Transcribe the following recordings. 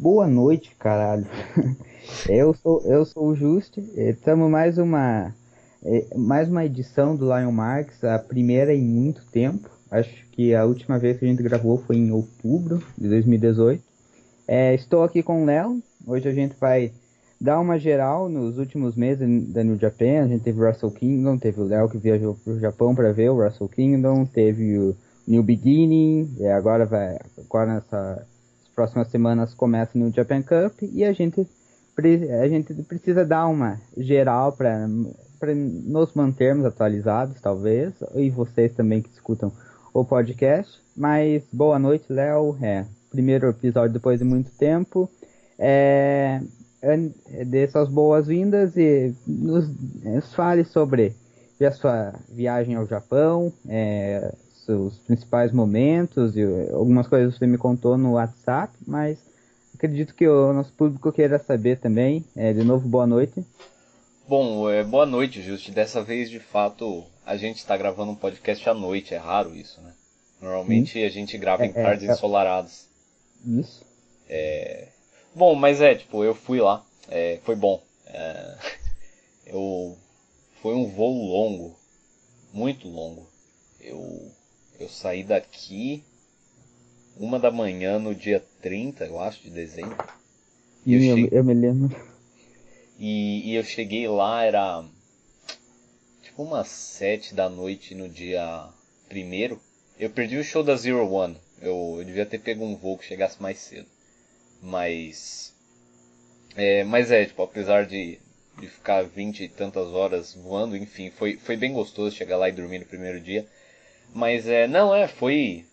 Boa noite, caralho. eu sou eu sou o Juste. Estamos mais uma é, mais uma edição do Lion Marks, a primeira em muito tempo. Acho que a última vez que a gente gravou foi em outubro de 2018. É, estou aqui com o Léo. Hoje a gente vai dar uma geral nos últimos meses da New Japan. A gente teve o Wrestle Kingdom, teve o Léo que viajou para o Japão para ver o Wrestle Kingdom, teve o New Beginning, e agora vai agora nessas próximas semanas começa o Japan Cup e a gente a gente precisa dar uma geral para para nos mantermos atualizados, talvez, e vocês também que escutam o podcast. Mas boa noite, Léo. É, primeiro episódio depois de muito tempo. É, dê suas boas-vindas e nos, nos, fale sobre a sua viagem ao Japão, é, seus principais momentos e algumas coisas você me contou no WhatsApp, mas acredito que o nosso público queira saber também. É, de novo, boa noite. Bom, é, boa noite, Justi. Dessa vez, de fato, a gente está gravando um podcast à noite. É raro isso, né? Normalmente Sim. a gente grava é, em tardes é, ensolaradas. Isso. É... Bom, mas é, tipo, eu fui lá. É, foi bom. É, eu... Foi um voo longo. Muito longo. Eu, eu saí daqui uma da manhã no dia 30, eu acho, de dezembro. E eu, eu, eu me lembro. E, e eu cheguei lá, era tipo umas sete da noite no dia primeiro. Eu perdi o show da Zero One. Eu, eu devia ter pego um voo que chegasse mais cedo. Mas. É, mas é, tipo, apesar de, de ficar vinte e tantas horas voando, enfim, foi, foi bem gostoso chegar lá e dormir no primeiro dia. Mas é, não, é, foi.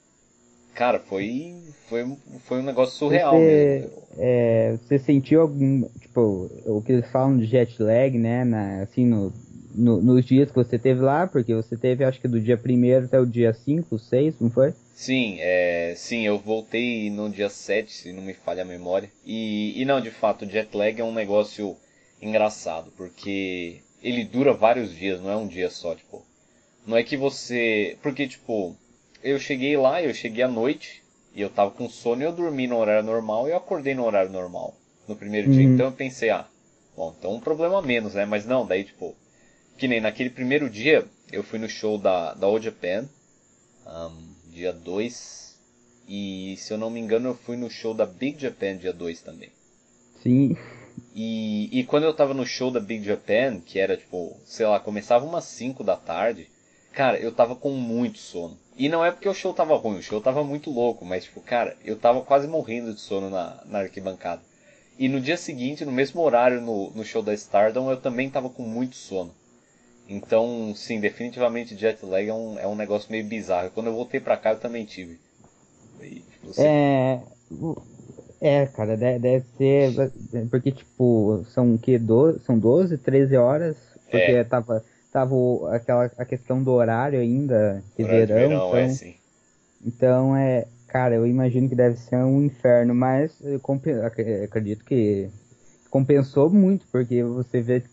Cara, foi, foi, foi um negócio surreal você, mesmo. É, você sentiu algum, tipo, o que eles falam de jet lag, né, na, assim, no, no, nos dias que você teve lá, porque você teve, acho que do dia 1 até o dia 5, 6, não foi? Sim, é, sim, eu voltei no dia 7, se não me falha a memória. E, e não, de fato, o jet lag é um negócio engraçado, porque ele dura vários dias, não é um dia só, tipo. Não é que você. Porque, tipo, eu cheguei lá, eu cheguei à noite, e eu tava com sono e eu dormi no horário normal e eu acordei no horário normal no primeiro uhum. dia. Então eu pensei, ah, bom, então um problema menos, né? Mas não, daí tipo, que nem naquele primeiro dia, eu fui no show da, da Old Japan, um, dia 2, e se eu não me engano eu fui no show da Big Japan dia 2 também. Sim. E, e quando eu tava no show da Big Japan, que era tipo, sei lá, começava umas 5 da tarde, cara, eu tava com muito sono. E não é porque o show tava ruim, o show tava muito louco, mas tipo, cara, eu tava quase morrendo de sono na, na arquibancada. E no dia seguinte, no mesmo horário no, no show da Stardom, eu também tava com muito sono. Então, sim, definitivamente jet lag é um, é um negócio meio bizarro. Quando eu voltei pra cá, eu também tive. E, você... É. É, cara, deve, deve ser. Porque, tipo, são o quê? 12, são 12, 13 horas? Porque é. tava tava aquela a questão do horário ainda de horário verão. De verão então, é, sim. então é, cara, eu imagino que deve ser um inferno, mas eu acredito que compensou muito, porque você vê,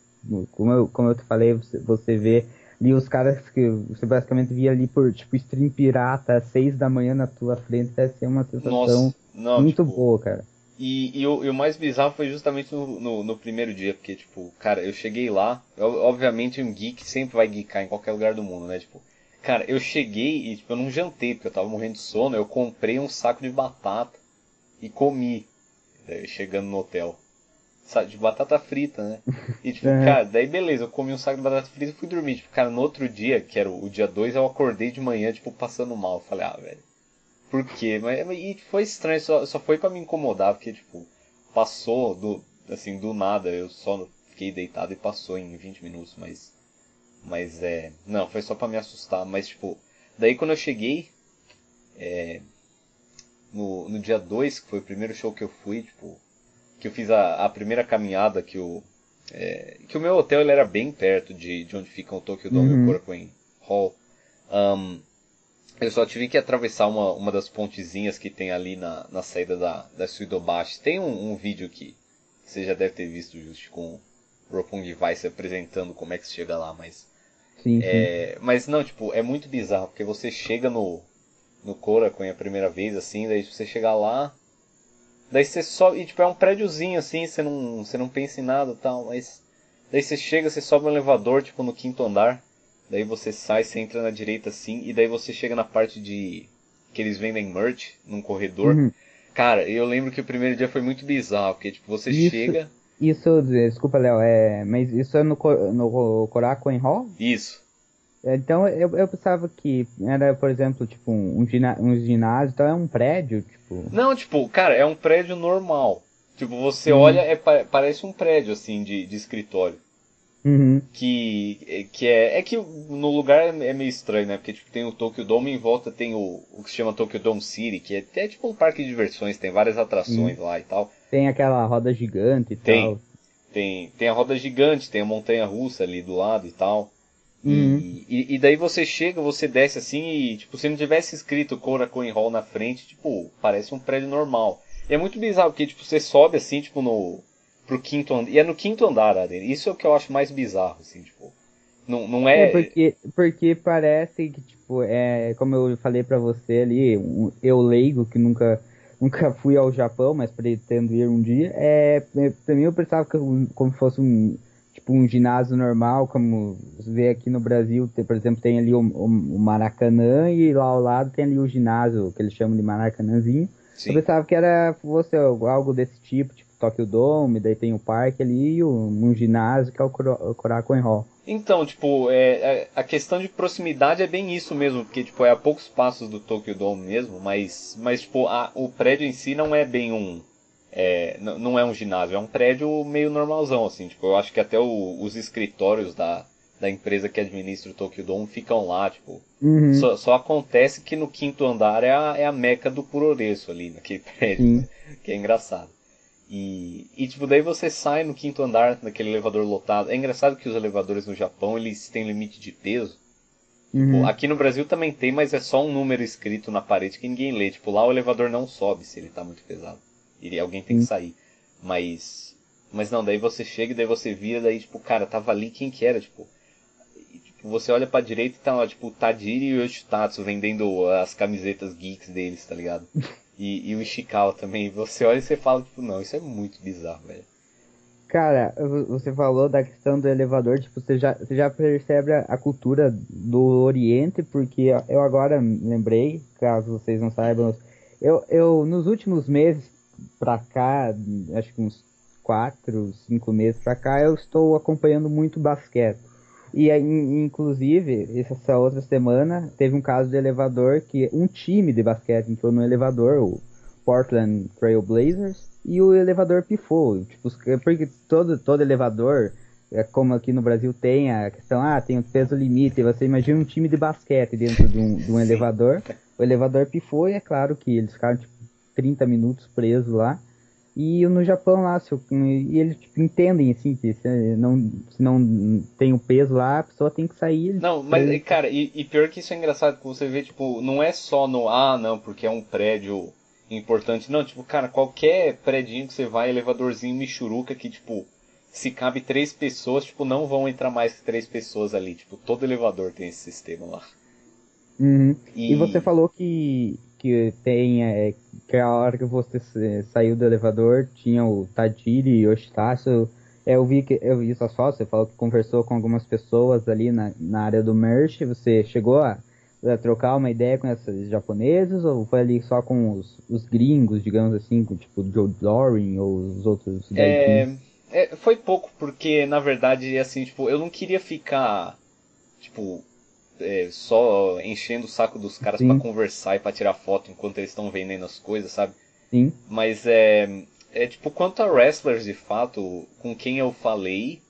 como eu, como eu te falei, você, você vê ali os caras que você basicamente via ali por tipo stream pirata às seis da manhã na tua frente, deve ser uma sensação Nossa, não, muito tipo, boa, cara. E, e, o, e, o, mais bizarro foi justamente no, no, no, primeiro dia, porque, tipo, cara, eu cheguei lá, eu, obviamente um geek sempre vai geekar em qualquer lugar do mundo, né? Tipo, cara, eu cheguei e, tipo, eu não jantei, porque eu tava morrendo de sono, eu comprei um saco de batata e comi, né, chegando no hotel. De batata frita, né? E, tipo, é. cara, daí beleza, eu comi um saco de batata frita e fui dormir. Tipo, cara, no outro dia, que era o, o dia 2, eu acordei de manhã, tipo, passando mal. Eu falei, ah, velho por quê. Mas e foi estranho, só, só foi para me incomodar, porque, tipo, passou do, assim, do nada. Eu só fiquei deitado e passou em 20 minutos, mas. Mas é. Não, foi só para me assustar. Mas, tipo, daí quando eu cheguei. É, no, no dia 2, que foi o primeiro show que eu fui, tipo. Que eu fiz a, a primeira caminhada que o. É, que o meu hotel ele era bem perto de, de onde fica o Tokyo Dome uhum. e o Korakuen Hall. Um, eu só tive que atravessar uma, uma das pontezinhas que tem ali na, na saída da, da Suidobashi. Tem um, um vídeo que você já deve ter visto, Just, com o Roppongi Vice apresentando como é que se chega lá, mas... Sim, é, Mas não, tipo, é muito bizarro, porque você chega no, no Korakuen a primeira vez, assim, daí você chegar lá... Daí você sobe, e tipo, é um prédiozinho assim, você não, você não pensa em nada e tal, mas. Daí você chega, você sobe um elevador, tipo, no quinto andar. Daí você sai, você entra na direita assim, e daí você chega na parte de. que eles vendem merch, num corredor. Uhum. Cara, eu lembro que o primeiro dia foi muito bizarro, porque tipo, você Isso. chega. Isso, desculpa, Léo, é, mas isso é no, no Korakuen Hall? Isso. Então eu, eu pensava que era, por exemplo, tipo um, um, gina- um ginásio, então é um prédio, tipo. Não, tipo, cara, é um prédio normal. Tipo, você Hum. olha, é, pa- parece um prédio, assim, de, de escritório. Uhum. Que, que é. É que no lugar é é meio estranho, né? Porque tipo, tem o Tokyo Dome e em volta tem o, o que se chama Tokyo Dome City, que é, é tipo um parque de diversões, tem várias atrações lá e tal. Tem aquela roda gigante e Tem. tal. Tem, tem a roda gigante, tem a montanha russa ali do lado e tal. Uhum. E, e, e daí você chega, você desce assim e, tipo, se não tivesse escrito Korakuen Hall na frente, tipo, parece um prédio normal. E é muito bizarro, porque, tipo, você sobe assim, tipo, no. Pro quinto andar. E é no quinto andar, Aden. Isso é o que eu acho mais bizarro, assim, tipo. Não, não é. É, porque, porque parece que, tipo, é, como eu falei pra você ali, um- eu leigo que nunca, nunca fui ao Japão, mas pretendo ir um dia, é, é, pra mim eu pensava que como fosse um, tipo, um ginásio normal, como você vê aqui no Brasil, tem, por exemplo, tem ali o, o- o Maracanã e lá ao lado tem ali o ginásio, que eles chamam de Maracanãzinho. Sim. Eu pensava que era fosse algo desse tipo, tipo Tokyo Dome, daí tem o parque ali e o- um ginásio que é o Korakuen Hall. Então, tipo, é, é- a questão de proximidade é bem isso mesmo, porque, tipo, é a poucos passos do Tokyo Dome mesmo, mas, mas tipo, a- o prédio em si não é bem um... é, não é um ginásio, é um prédio meio normalzão, assim, tipo, eu acho que até o- os escritórios da, da empresa que administra o Tokyo Dome ficam lá, tipo, Uhum. só, só acontece que no quinto andar é a, é a meca do puroreço ali, naquele prédio, né? que é engraçado. E, e, tipo, daí você sai no quinto andar, naquele elevador lotado. É engraçado que os elevadores no Japão, eles têm limite de peso. Uhum. Pô, Aqui no Brasil também tem, mas é só um número escrito na parede que ninguém lê. Tipo, lá o elevador não sobe se ele tá muito pesado. E alguém tem que Sim. sair. Mas. Mas não, daí você chega e daí você vira, daí, tipo, cara, tava ali quem que era, tipo. e, tipo, você olha pra direita e tá lá, tipo, o Tajiri e o Yoshitatsu vendendo as camisetas geeks deles, tá ligado? E, e o Ishikawa também. Você olha e você fala, tipo, não, isso é muito bizarro, velho. Cara, vo- você falou da questão do elevador, tipo, você já, você já percebe a, a cultura do Oriente, porque eu agora lembrei, caso vocês não saibam, eu, eu nos últimos meses pra cá, acho que uns quatro, cinco meses pra cá, eu estou acompanhando muito basquete. E aí, in- inclusive, essa outra semana teve um caso de elevador que um time de basquete entrou no elevador, o Portland Trail Blazers, e o elevador pifou. Tipo, os- porque todo, todo elevador, é como aqui no Brasil tem a questão, ah, tem o peso limite, você imagina um time de basquete dentro de um, de um elevador, o elevador pifou e é claro que eles ficaram tipo 30 minutos presos lá. E no Japão lá, se o- e eles tipo, entendem assim, que se não, se não tem o peso lá, a pessoa tem que sair. Não, mas, cara, e, e pior que isso é engraçado, que você vê, tipo, não é só no, ah, não, porque é um prédio importante. Não, tipo, cara, qualquer prédio que você vai, elevadorzinho michuruca que, tipo, se cabe três pessoas, tipo, não vão entrar mais que três pessoas ali. Tipo, todo elevador tem esse sistema lá. Uhum. E, E você falou que, que tem é, que a hora que você sa- saiu do elevador tinha o Tajiri e o Yoshitatsu. É, eu vi que eu vi sua foto, você falou que conversou com algumas pessoas ali na, na área do merch. Você chegou a, a trocar uma ideia com esses japoneses ou foi ali só com os, os gringos, digamos assim, com, tipo o Joe Doring ou os outros É, é, foi pouco, porque na verdade, assim, tipo, eu não queria ficar, tipo, é, só enchendo o saco dos caras pra conversar e pra tirar foto enquanto eles estão vendendo as coisas, sabe? Sim. Mas é, é tipo, quanto a wrestlers de fato, com quem eu falei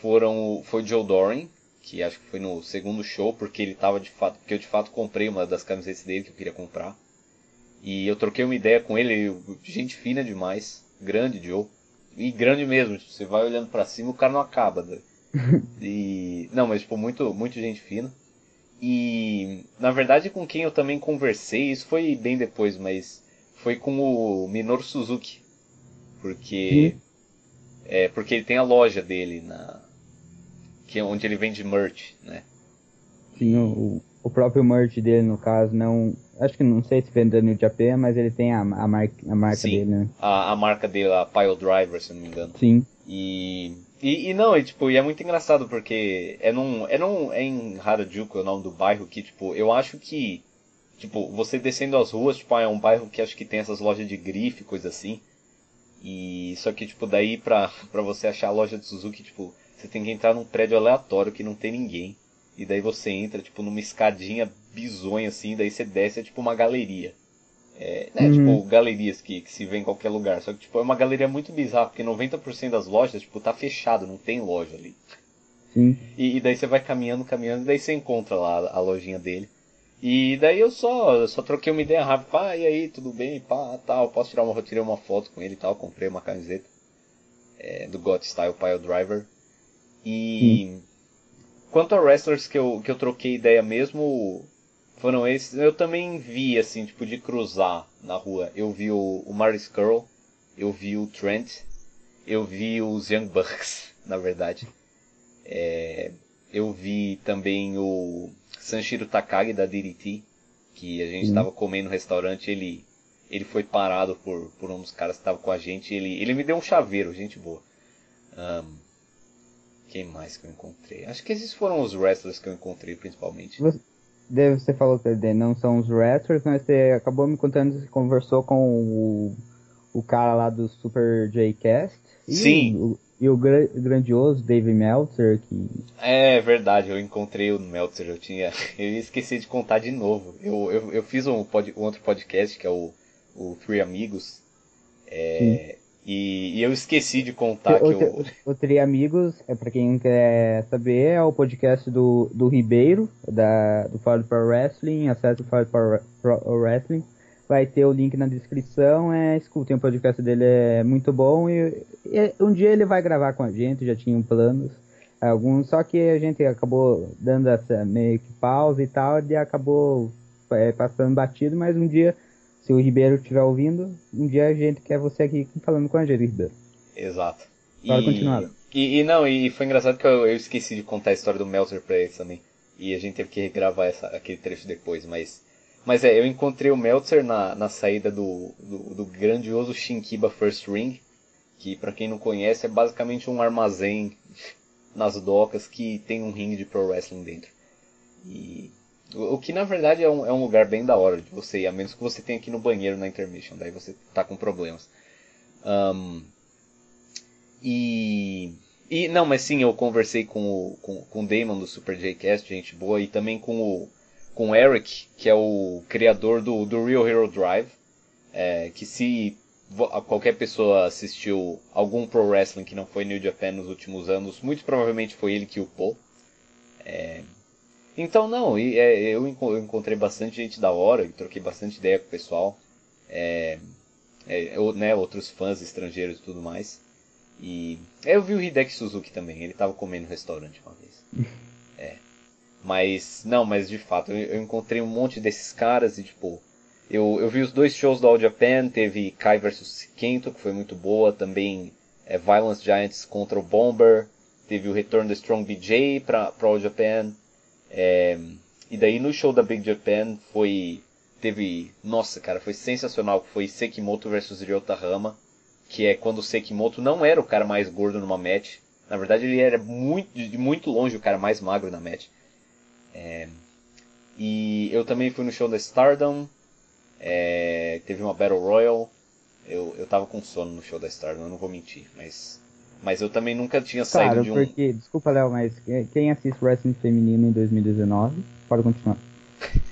foram foi o Joe Doran, que acho que foi no segundo show, porque ele tava de fato, porque eu de fato comprei uma das camisetas dele que eu queria comprar. E eu troquei uma ideia com ele, gente fina demais, grande Joe. E grande mesmo, tipo, você vai olhando pra cima, o cara não acaba. né? E não, mas tipo, muito muito gente fina. E na verdade com quem eu também conversei, isso foi bem depois, mas foi com o Minoru Suzuki. Porque é porque ele tem a loja dele na que é onde ele vende merch, né? Sim, o, o próprio merch dele, no caso, não acho que não sei se vende New Japan, mas ele tem a, a, mar, a marca Sim, dele, né? A, a marca dele, a Pile Driver, se não me engano. Sim. E, e, e não, e, tipo, e é muito engraçado porque é num, é num, é em Harajuku, é o nome do bairro, que, tipo, eu acho que, tipo, você descendo as ruas, tipo, é um bairro que acho que tem essas lojas de grife, coisa assim. E, só que, tipo, daí pra, pra você achar a loja de Suzuki, tipo, você tem que entrar num prédio aleatório que não tem ninguém. E daí você entra, tipo, numa escadinha bizonha assim, daí você desce, é tipo uma galeria. É, né, Uhum. tipo, galerias que, que se vê em qualquer lugar. Só que, tipo, é uma galeria muito bizarra, porque 90% das lojas, tipo, tá fechado, não tem loja ali. Sim. E, e daí você vai caminhando, caminhando, e daí você encontra lá a lojinha dele. E daí eu só, só troquei uma ideia rápida, pá, e aí, tudo bem, pá, tal, posso tirar uma, eu tirei uma foto com ele e tal, comprei uma camiseta é, do God Style Pile Driver. E quanto a wrestlers que eu, que eu troquei ideia mesmo, foram esses, eu também vi, assim, tipo, de cruzar na rua. Eu vi o, o Marty Skrull, eu vi o Trent, eu vi os Young Bucks, na verdade. É, eu vi também o Sanshiro Takagi da DDT, que a gente estava comendo no restaurante, ele ele foi parado por, por um dos caras que estava com a gente, ele, ele me deu um chaveiro, gente boa. Ahn, quem mais que eu encontrei? Acho que esses foram os wrestlers que eu encontrei principalmente. Você, daí você falou que não são os wrestlers, mas você acabou me contando que conversou com o, o cara lá do Super J-Cast. Sim. O, e o gra- grandioso Dave Meltzer, que É verdade, eu encontrei o Meltzer, eu tinha. Eu esqueci de contar de novo. Eu, eu, eu fiz um, pod, um outro podcast que é o, o Three Amigos. É, e, e eu esqueci de contar que o, eu. o, Tri Amigos, é pra quem quer saber, é o podcast do, do Ribeiro, da, do Ford Pro Wrestling, acesse o Pro, Pro Wrestling. Vai ter o link na descrição, é, escutem o podcast dele, é muito bom e, e um dia ele vai gravar com a gente, já tinham planos. Alguns, só que a gente acabou dando essa meio que pausa e tal, e acabou é, passando batido, mas um dia, se o Ribeiro estiver ouvindo, um dia a gente quer você aqui falando com a gente, Ribeiro. Exato. Pode E- continuar. E, e não, e foi engraçado que eu, eu esqueci de contar a história do Meltzer pra eles também. E a gente teve que regravar essa, aquele trecho depois, mas. Mas é, eu encontrei o Meltzer na, na saída do, do, do grandioso Shinkiba First Ring, que pra quem não conhece é basicamente um armazém nas docas que tem um ringue de pro wrestling dentro. E o, que na verdade é um, é um lugar bem da hora de você ir, a menos que você tenha ir no banheiro na intermission, daí você tá com problemas. Ahn, e. E não, mas sim, eu conversei com o, com, com o Damon do Super J-Cast, gente boa, e também com o, com o Eric, que é o criador do, do Real Hero Drive. é, que se qualquer pessoa assistiu algum pro wrestling que não foi New Japan nos últimos anos, muito provavelmente foi ele que upou. É, então não, e, é, eu, enco- eu encontrei bastante gente da hora, e troquei bastante ideia com o pessoal. É, é, né, outros fãs estrangeiros e tudo mais. E é, eu vi o Hideki Suzuki também, ele tava comendo no restaurante uma vez. É. Mas, não, mas de fato, eu, eu encontrei um monte desses caras e tipo, eu, eu vi os dois shows do All Japan, teve Kai vs Kento, que foi muito boa, também é, Violence Giants contra o Bomber, teve o retorno do Strong BJ pra, pra All Japan, é, e daí no show da Big Japan foi, teve, nossa cara, foi sensacional, foi Sekimoto vs Ryota Hama, que é quando o Sekimoto não era o cara mais gordo numa match. Na verdade, ele era muito, de muito longe o cara mais magro na match. É, e eu também fui no show da Stardom. é, teve uma Battle Royal. Eu, eu tava com sono no show da Stardom, eu não vou mentir. Mas, mas eu também nunca tinha saído Claro, de um. porque, desculpa, Léo, mas quem assiste wrestling feminino em 2019, pode continuar.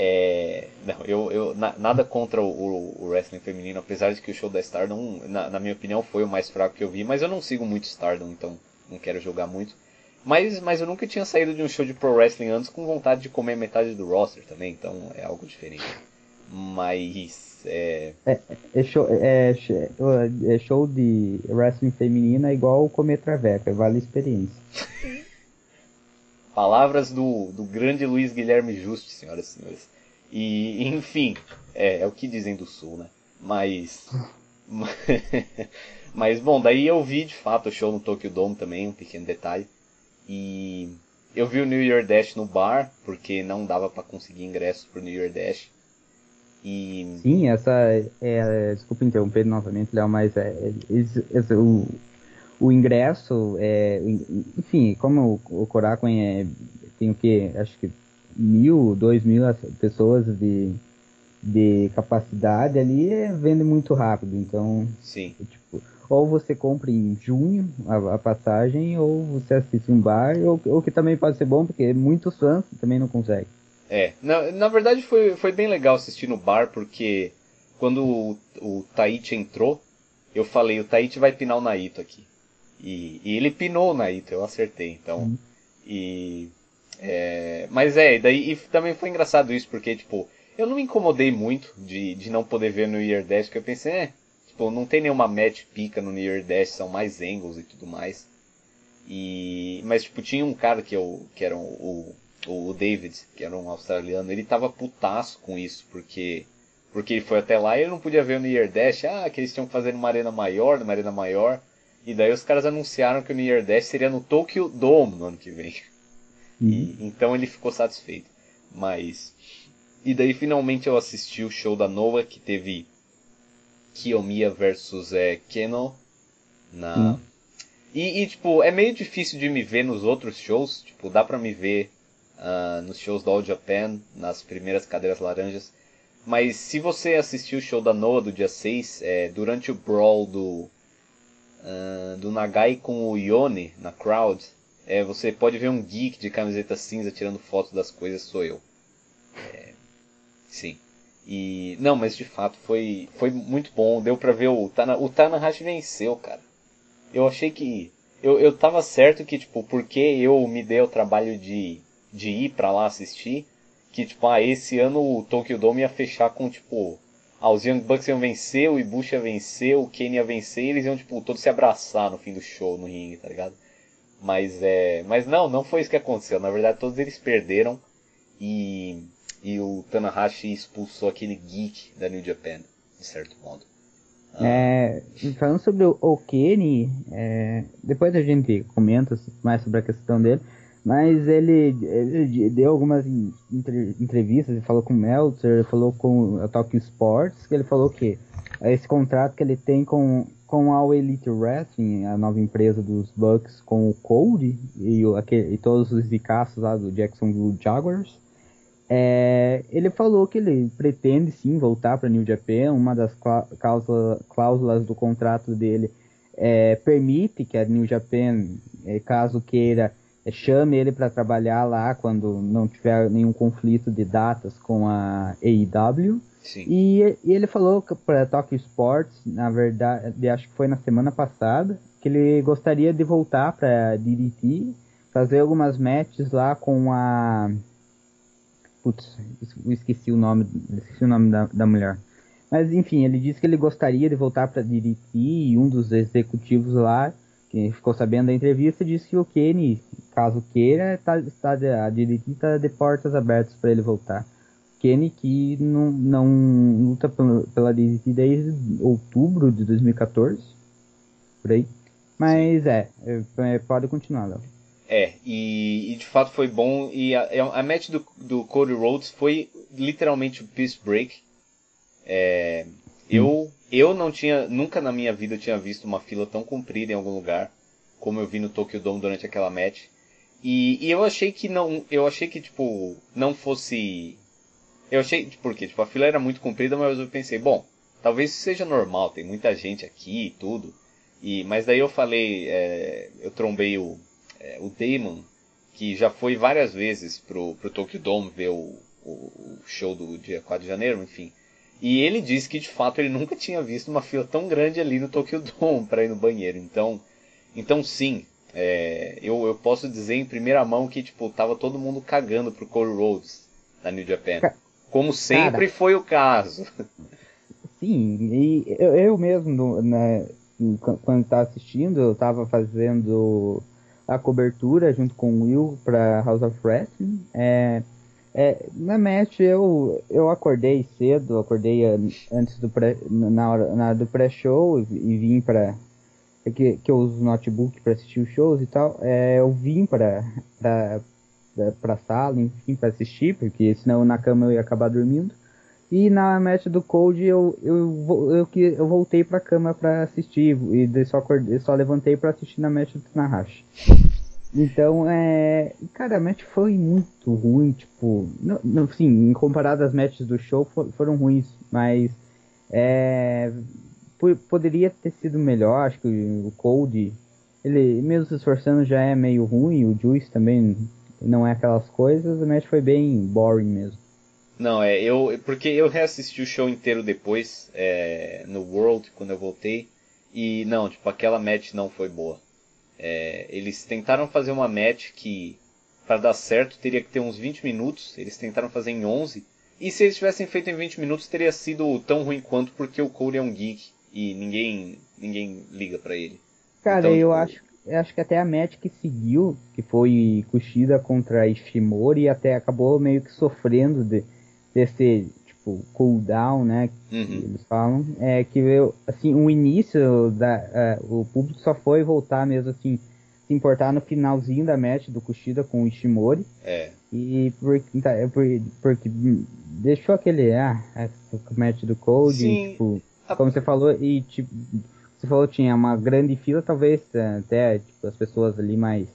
É, não, eu, eu na- nada contra o, o- o wrestling feminino, apesar de que o show da Stardom, na, na minha opinião, foi o mais fraco que eu vi, mas eu não sigo muito Stardom, então não quero jogar muito. Mas, mas eu nunca tinha saído de um show de pro wrestling antes com vontade de comer metade do roster também, então é algo diferente. Mas é, É show, é, é show de wrestling feminina é igual comer traveca, vale a experiência. palavras do, do grande Luiz Guilherme Juste, senhoras e senhores. E, enfim, é, é o que dizem do Sul, né? Mas. Mas, bom, daí eu vi de fato o show no Tokyo Dome também, um pequeno detalhe. E eu vi o New Year Dash no bar, porque não dava pra conseguir ingressos pro New Year Dash. E... Sim, essa. É, desculpa interromper novamente, Léo, mas é, é, o, o ingresso, é, enfim, como o, o Korakuen é, tem o que? Acho que mil, dois mil pessoas de, de capacidade ali, é, vende muito rápido. Então, Sim. tipo, ou você compra em junho a, a, passagem, ou você assiste um bar, ou, ou que também pode ser bom, porque muitos fãs também não conseguem. É, na, na verdade foi, foi bem legal assistir no bar, porque quando o, o Taichi entrou, eu falei, o Taichi vai pinar o Naito aqui. E, e ele pinou o Naito, eu acertei, então. Uhum. E. É, mas é, daí e também foi engraçado isso, porque, tipo, eu não me incomodei muito de, de não poder ver no Year Dash, porque eu pensei, é, tipo, não tem nenhuma match pica no Year Dash, são mais angles e tudo mais. E, mas, tipo, tinha um cara que, eu, que era o, o David, que era um australiano, ele tava putaço com isso, porque porque ele foi até lá e ele não podia ver o Near Dash, ah, que eles tinham que fazer numa arena maior, numa arena maior. E daí os caras anunciaram que o Near Dash seria no Tokyo Dome no ano que vem. Uhum. E, então ele ficou satisfeito. Mas. E daí finalmente eu assisti o show da Noah, que teve Kiyomiya versus é, Keno na. Uhum. E, e, tipo, é meio difícil de me ver nos outros shows. Tipo, dá pra me ver uh, nos shows da All Japan, nas primeiras cadeiras laranjas. Mas se você assistiu o show da Noah do dia 6, é, durante o brawl do, uh, do Nagai com o Yone na crowd, é, você pode ver um geek de camiseta cinza tirando fotos das coisas, sou eu. É, sim. E não, mas de fato foi, foi muito bom. Deu pra ver o Tana, o Tanahashi venceu, cara. Eu achei que eu, eu tava certo que tipo, porque eu me dei o trabalho de de ir para lá assistir, que tipo, ah, esse ano o Tokyo Dome ia fechar com tipo, ah, os Young Bucks iam vencer, o Ibushi ia vencer, o Kane ia vencer, e eles iam tipo todos se abraçar no fim do show no ringue, tá ligado? Mas é, mas não, não foi isso que aconteceu. Na verdade, todos eles perderam e e o Tanahashi expulsou aquele geek da New Japan, de certo modo. Ah. É, falando sobre o Kenny, é, depois a gente comenta mais sobre a questão dele, mas ele, ele deu algumas entrevistas, ele falou com o Meltzer, falou com a Talking Sports, que ele falou que esse contrato que ele tem com, com a Elite Wrestling, a nova empresa dos Bucks, com o Cody e, o, aquele, e todos os ricaços lá do Jacksonville Jaguars, é, ele falou que ele pretende sim voltar para New Japan. Uma das cláusulas, cláusulas do contrato dele é, permite que a New Japan, é, caso queira chame ele para trabalhar lá quando não tiver nenhum conflito de datas com a AEW. E, e, ele falou para Tokyo Sports, na verdade, acho que foi na semana passada, que ele gostaria de voltar para DDT, fazer algumas matches lá com a. Putz, esqueci o nome, esqueci o nome da, da mulher. Mas enfim, ele disse que ele gostaria de voltar para DDT e um dos executivos lá quem ficou sabendo da entrevista disse que o Kenny, caso queira, tá, está a DDT está de portas abertas para ele voltar. Kenny que não, não luta pela DDT desde outubro de 2014, por aí. Mas é, é, é, pode continuar, Léo. É, e, e, de fato foi bom. E a, é, a match do, do Cody Rhodes foi literalmente o Peace Break. É, eu eu não tinha, nunca na minha vida eu tinha visto uma fila tão comprida em algum lugar, como eu vi no Tokyo Dome durante aquela match. E, e eu achei que não, eu achei que tipo, não fosse eu achei, porque tipo, a fila era muito comprida, mas eu pensei, bom, talvez isso seja normal, tem muita gente aqui e tudo. E, mas daí eu falei, é, eu trombei o, é, o Damon, que já foi várias vezes pro, pro Tokyo Dome ver o, o, o show do dia 4 de janeiro, enfim. E ele disse que de fato ele nunca tinha visto uma fila tão grande ali no Tokyo Dome para ir no banheiro. Então, então sim, é, eu, eu posso dizer em primeira mão que tipo tava todo mundo cagando pro Cole Rhodes da New Japan, como sempre Cara, foi o caso. Sim, e eu, eu mesmo né, quando estava assistindo eu estava fazendo a cobertura junto com o Will para House of Wrestling. É, é, na match eu, eu acordei cedo, acordei antes do pré, na hora, na hora do pré-show e, e, vim para é que, que eu uso notebook para assistir os shows e tal. É, eu vim para para para sala, enfim, para assistir, porque senão na cama eu ia acabar dormindo. E na match do Cold eu, eu, eu, eu, eu voltei pra cama pra assistir. E só, acordei, só levantei pra assistir na match do Tanahashi. Então, é. Cara, a match foi muito ruim, tipo. Não, não, sim, comparado às matches do show, for, foram ruins, mas. É. Poderia ter sido melhor, acho que o Cold. Ele, mesmo se esforçando, já é meio ruim. O Juice também não é aquelas coisas. Match foi bem boring mesmo. Não, é, eu. Porque eu reassisti o show inteiro depois, é, no World, quando eu voltei. E não, tipo, aquela match não foi boa. É, eles tentaram fazer uma match que, para dar certo, teria que ter uns 20 minutos. Eles tentaram fazer em 11. E se eles tivessem feito em 20 minutos, teria sido tão ruim quanto, porque o Cole é um geek e ninguém, ninguém liga para ele. Cara, então, eu tipo... acho, eu acho que até a match que seguiu, que foi Kushida contra Ishimori, até acabou meio que sofrendo de, desse tipo cooldown, né? Uhum. eles falam, é que eu, assim, o início da uh, o público só foi voltar mesmo assim se importar no finalzinho da match do Kushida com o Ishimori. É. E porque, tá, é porque deixou aquele ah, o match do Cold, Sim, tipo, a... como você falou e tipo você falou tinha uma grande fila, talvez até tipo, as pessoas ali mais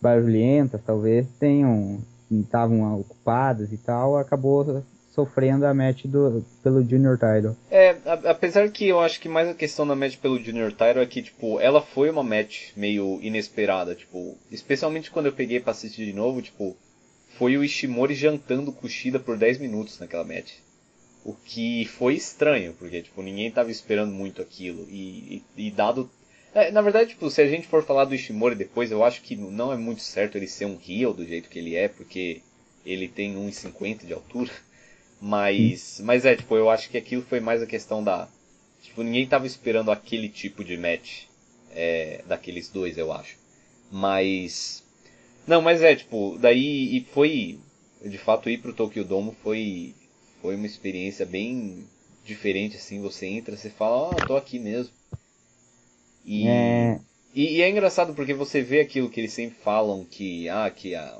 barulhentas, talvez tenham estavam ocupadas e tal, acabou sofrendo a match do, pelo Junior Title. É, a, apesar que eu acho que mais a questão da match pelo Junior Title é que, tipo, ela foi uma match meio inesperada, tipo, especialmente quando eu peguei pra assistir de novo, tipo, foi o Ishimori jantando Kushida por 10 minutos naquela match. O que foi estranho, porque, tipo, ninguém tava esperando muito aquilo. E, e, e dado é, na verdade, tipo, se a gente for falar do Ishimori depois, eu acho que não é muito certo ele ser um heel do jeito que ele é, porque ele tem 1,50 de altura. Mas, mas é, tipo, eu acho que aquilo foi mais a questão da. Tipo, ninguém tava esperando aquele tipo de match é, daqueles dois, eu acho. Mas. Não, mas é, tipo, daí e foi. De fato, ir pro Tokyo Dome foi. Foi uma experiência bem diferente, assim. Você entra, você fala, ah, tô aqui mesmo. E é... E, e, é engraçado porque você vê aquilo que eles sempre falam, que, ah, que a,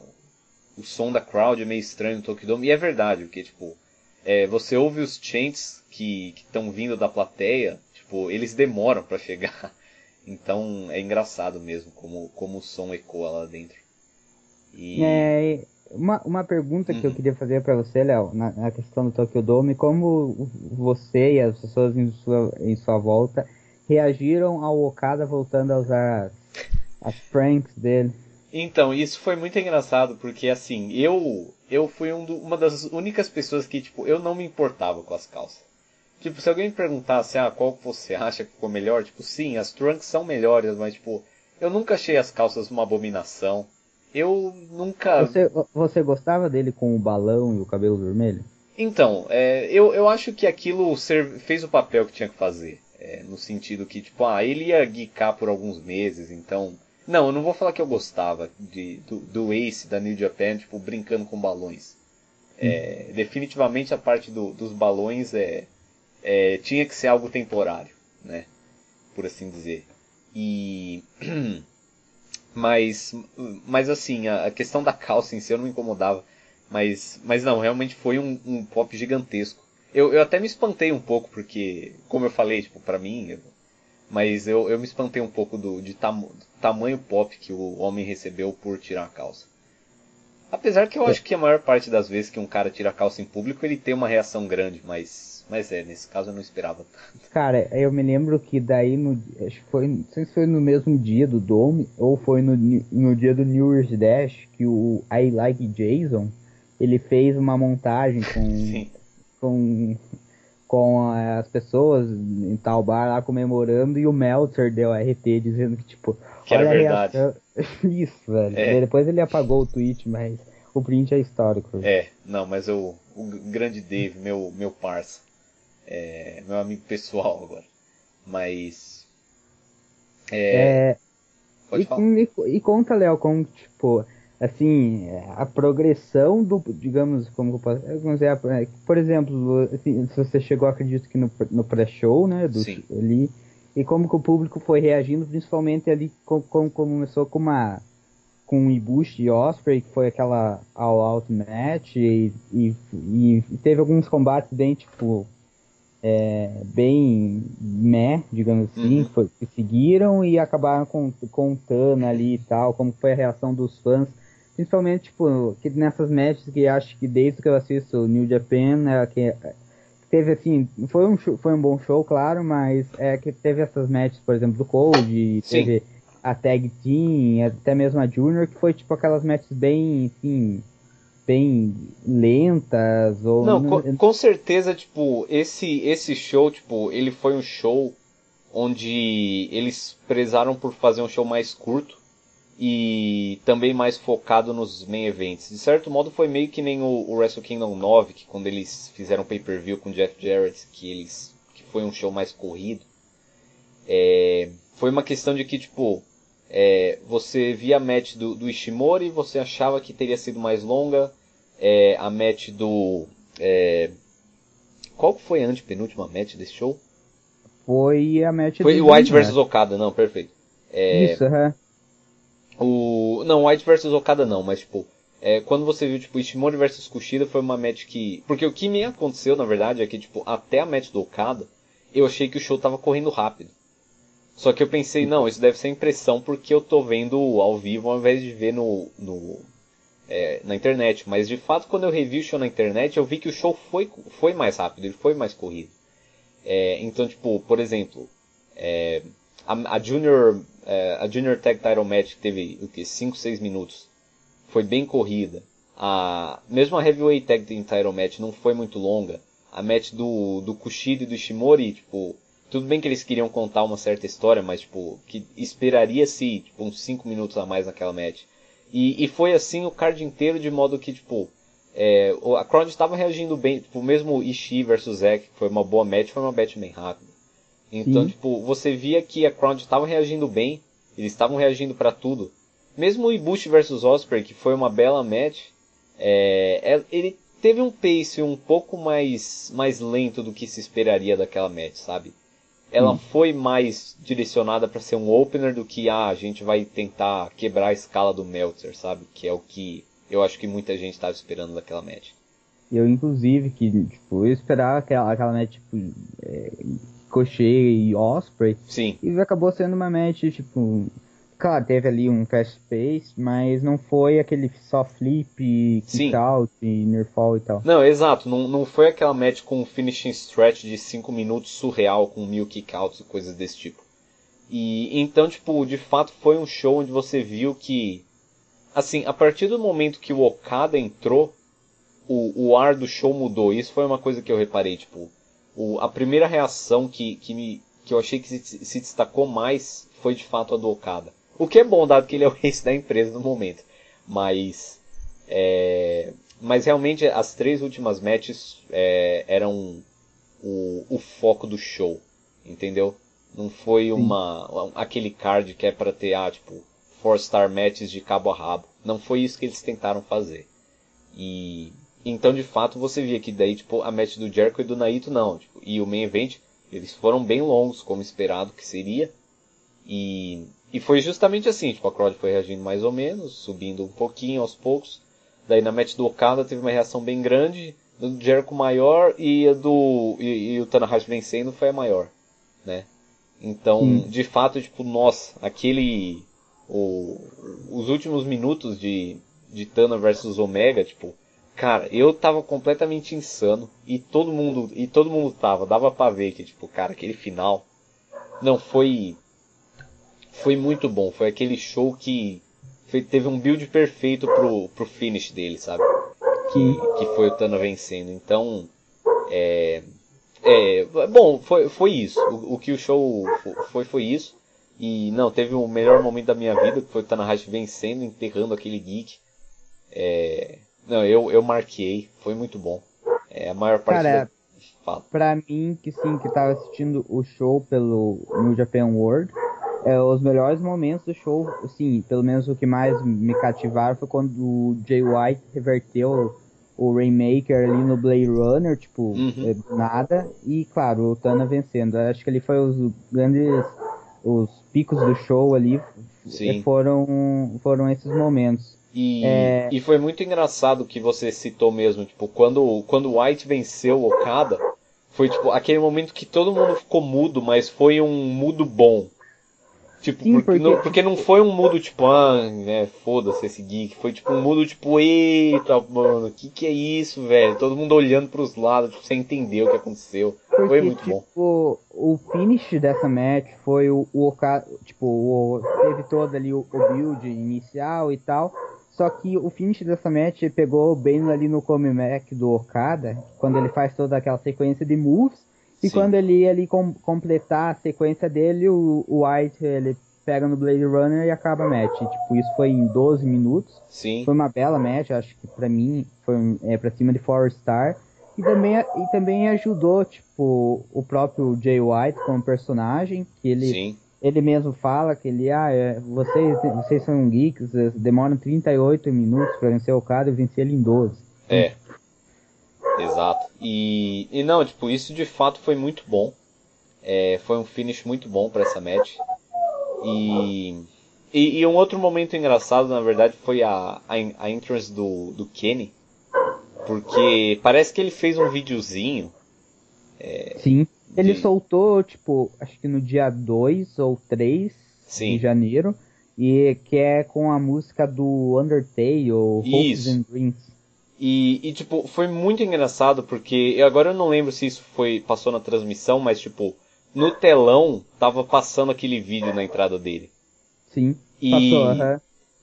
o som da crowd é meio estranho no Tokyo Dome. E é verdade, porque, tipo, é, você ouve os chants que estão vindo da plateia, tipo, eles demoram para chegar. Então é engraçado mesmo como, como o som ecoa lá dentro. E... É, uma, uma pergunta uhum. que eu uhum. queria fazer para você, Léo, na, na, questão do Tokyo Dome, como você e as pessoas em sua, em sua volta reagiram ao Okada voltando a usar as, as pranks dele? Então, isso foi muito engraçado, porque assim, eu eu fui um do, uma das únicas pessoas que, tipo, eu não me importava com as calças. Tipo, se alguém me perguntasse, ah, qual você acha que ficou melhor? Tipo, sim, as trunks são melhores, mas, tipo, eu nunca achei as calças uma abominação. Eu nunca. Você, você gostava dele com o balão e o cabelo vermelho? Então, é, eu, eu acho que aquilo fez o papel que tinha que fazer. É, no sentido que, tipo, ah, ele ia geekar por alguns meses, então não, eu não vou falar que eu gostava de, do, do Ace da New Japan, tipo, brincando com balões. É, hum. definitivamente a parte do, dos balões é, é, tinha que ser algo temporário, né? Por assim dizer. E. Mas, mas assim, a, a questão da calça em si eu não me incomodava. Mas, mas não, realmente foi um, um pop gigantesco. Eu, eu até me espantei um pouco, porque, como eu falei, tipo, pra mim, eu, mas eu, eu me espantei um pouco do, de tam, do tamanho pop que o homem recebeu por tirar a calça. Apesar que eu acho que a maior parte das vezes que um cara tira a calça em público, ele tem uma reação grande, mas, mas é, nesse caso eu não esperava tanto. Cara, eu me lembro que daí, no, acho que foi, não sei se foi no mesmo dia do Dome, ou foi no, no dia do New Year's Dash, que o I Like Jason, ele fez uma montagem com, com com as pessoas em tal bar lá comemorando e o Meltzer deu RT dizendo que, tipo, que olha era verdade. Reação... Isso, velho. É. Depois ele apagou o tweet, mas o print é histórico. É, não, mas eu, o grande Dave, meu, meu parça, é, meu amigo pessoal agora. Mas. É. é... Pode e, falar. E, e conta, Léo, como, tipo, assim, a progressão do, digamos, como eu posso, dizer, é, por exemplo, assim, se você chegou, acredito que no, no pré-show, né, do, Sim. ali, e como que o público foi reagindo, principalmente ali, como, como começou com uma, com Ibushi e Osprey, que foi aquela all-out match, e, e, e, teve alguns combates bem, tipo, é, bem meh, digamos assim, uhum. foi, que, seguiram e acabaram contando ali e tal, como foi a reação dos fãs, principalmente, tipo, que nessas matches que acho que desde que eu assisto New Japan, é, que teve assim, foi um, foi um bom show, claro, mas é que teve essas matches, por exemplo, do Cold, teve a Tag Team, até mesmo a Junior, que foi tipo aquelas matches bem, assim, bem lentas ou não, com, com, certeza tipo esse esse show tipo ele foi um show onde eles prezaram por fazer um show mais curto e também mais focado nos main events. De certo modo foi meio que nem o, o Wrestle Kingdom 9, que quando eles fizeram pay-per-view com Jeff Jarrett, que eles que foi um show mais corrido. É, foi uma questão de que tipo é, você via a match do, do Ishimori, você achava que teria sido mais longa. É, a match do. É, qual foi a antepenúltima match desse show? Foi a match Foi o White vs Okada, não, perfeito. É, Isso, aham. O, não, White versus Okada não, mas tipo, é, quando você viu tipo Ishimori versus Kushida foi uma match que, porque o que me aconteceu na verdade é que tipo até a match do Okada, eu achei que o show tava correndo rápido. Só que eu pensei, não, isso deve ser impressão porque eu tô vendo ao vivo ao invés de ver no, no é, na internet. Mas de fato, quando eu revi o show na internet, eu vi que o show foi, foi mais rápido, ele foi mais corrido. É, então, tipo, por exemplo, é, a, a, Junior é, a Junior Tag Title Match teve o que 5, 6 minutos. Foi bem corrida. A mesmo a Heavyweight Tag Title Match não foi muito longa. A match do do Kushida e do Ishimori, tipo, tudo bem que eles queriam contar uma certa história, mas tipo, que esperaria-se tipo, uns 5 minutos a mais naquela match. E, e foi assim o card inteiro, de modo que, tipo, é, a crowd estava reagindo bem, tipo, mesmo Ishii versus Zack, que foi uma boa match, foi uma match bem rápida. Então, Sim. tipo, você via que a crowd estava reagindo bem, eles estavam reagindo para tudo. Mesmo o Ibushi versus Osprey, que foi uma bela match, é, é, ele teve um pace um pouco mais, mais lento do que se esperaria daquela match, sabe? Ela hum. foi mais direcionada para ser um opener do que ah, a gente vai tentar quebrar a escala do Meltzer, sabe? Que é o que eu acho que muita gente estava esperando daquela match. Eu, inclusive, que tipo, eu esperava aquela, aquela match tipo, é, Ricochet e Osprey. Sim. E acabou sendo uma match, tipo. Claro, teve ali um fast pace, mas não foi aquele só flip, kick out, near fall e tal. Não, exato. Não, não foi aquela match com um finishing stretch de 5 minutos surreal, com mil kickouts e coisas desse tipo. E então, tipo, de fato foi um show onde você viu que. Assim, a partir do momento que o Okada entrou, o, o ar do show mudou. Isso foi uma coisa que eu reparei, tipo o, a primeira reação que, que, me, que eu achei que se, se, destacou mais foi de fato a do Okada. O que é bom, dado que ele é o ace da empresa no momento. Mas, é, mas realmente as três últimas matches é, eram o, o foco do show, entendeu? Não foi uma aquele card que é para ter ah, tipo four star matches de cabo a rabo. Não foi isso que eles tentaram fazer. E então, de fato, você via que daí, tipo, a match do Jericho e do Naito não. Tipo, e o main event, eles foram bem longos, como esperado que seria. E, e foi justamente assim, tipo, a crowd foi reagindo mais ou menos, subindo um pouquinho aos poucos. Daí na match do Okada teve uma reação bem grande, do Jericho maior e a do e, e o Tanahashi vencendo foi a maior, né? Então, hum. de fato, tipo, nossa, aquele o, os últimos minutos de de Tana versus Omega, tipo, Cara, eu tava completamente insano e todo mundo e todo mundo tava, dava para ver que tipo, cara, aquele final não foi foi muito bom, foi aquele show que foi, teve um build perfeito pro, pro finish dele, sabe? Que, que foi o Tana vencendo. Então, é, é bom, foi, foi isso. O, o que o show foi foi isso. E não, teve o melhor momento da minha vida, que foi o Tanahashi vencendo, enterrando aquele geek. É, não, eu, eu marquei, foi muito bom. É a maior parte Cara, da... Fala. pra mim, que sim, que tava assistindo o show pelo New Japan World, é, os melhores momentos do show, assim, pelo menos o que mais me cativaram foi quando o Jay White reverteu o Rainmaker ali no Blade Runner, tipo, uhum. é, nada, e claro, o Tana vencendo. Acho que ele foi os grandes, os picos do show ali, Sim. foram foram esses momentos. E, é... e foi muito engraçado que você citou mesmo, tipo, quando quando o White venceu o Okada, foi tipo aquele momento que todo mundo ficou mudo, mas foi um mudo bom. Tipo, Sim, porque, porque... Não, porque não foi um mudo tipo, ah, né, foda-se esse geek. Foi tipo um mudo tipo, eita, mano, que que é isso, velho? Todo mundo olhando pros lados, tipo, sem entender o que aconteceu. Porque, foi muito tipo, bom. O finish dessa match foi o, o tipo, o, teve todo ali o, o build inicial e tal. Só que o finish dessa match pegou bem ali no comeback do Okada, quando ele faz toda aquela sequência de moves e Sim. quando ele ia ali com, completar a sequência dele, o, o, White ele pega no Blade Runner e acaba a match. E, tipo, isso foi em 12 minutos. Sim. Foi uma bela match, acho que pra mim foi é, pra cima de 4 Star. E também, e também ajudou, tipo, o próprio Jay White como personagem, que ele, Sim. Ele mesmo fala que ele, ah, é, vocês, vocês são geeks, demoram 38 minutos pra vencer o cara e vencer ele em 12. É. Exato. E, e não, tipo, isso de fato foi muito bom. É, foi um finish muito bom para essa match. E, e, e, um outro momento engraçado, na verdade, foi a, a, a entrance do, do Kenny. Porque parece que ele fez um videozinho. É, Sim. Ele soltou, tipo, acho que no dia 2 ou 3 Sim. de janeiro. E que é com a música do Undertale, Hopes and Dreams. E, e, tipo, foi muito engraçado porque eu, agora eu não lembro se isso foi passou na transmissão, mas tipo, no telão tava passando aquele vídeo na entrada dele. Sim. E, passou, uhum.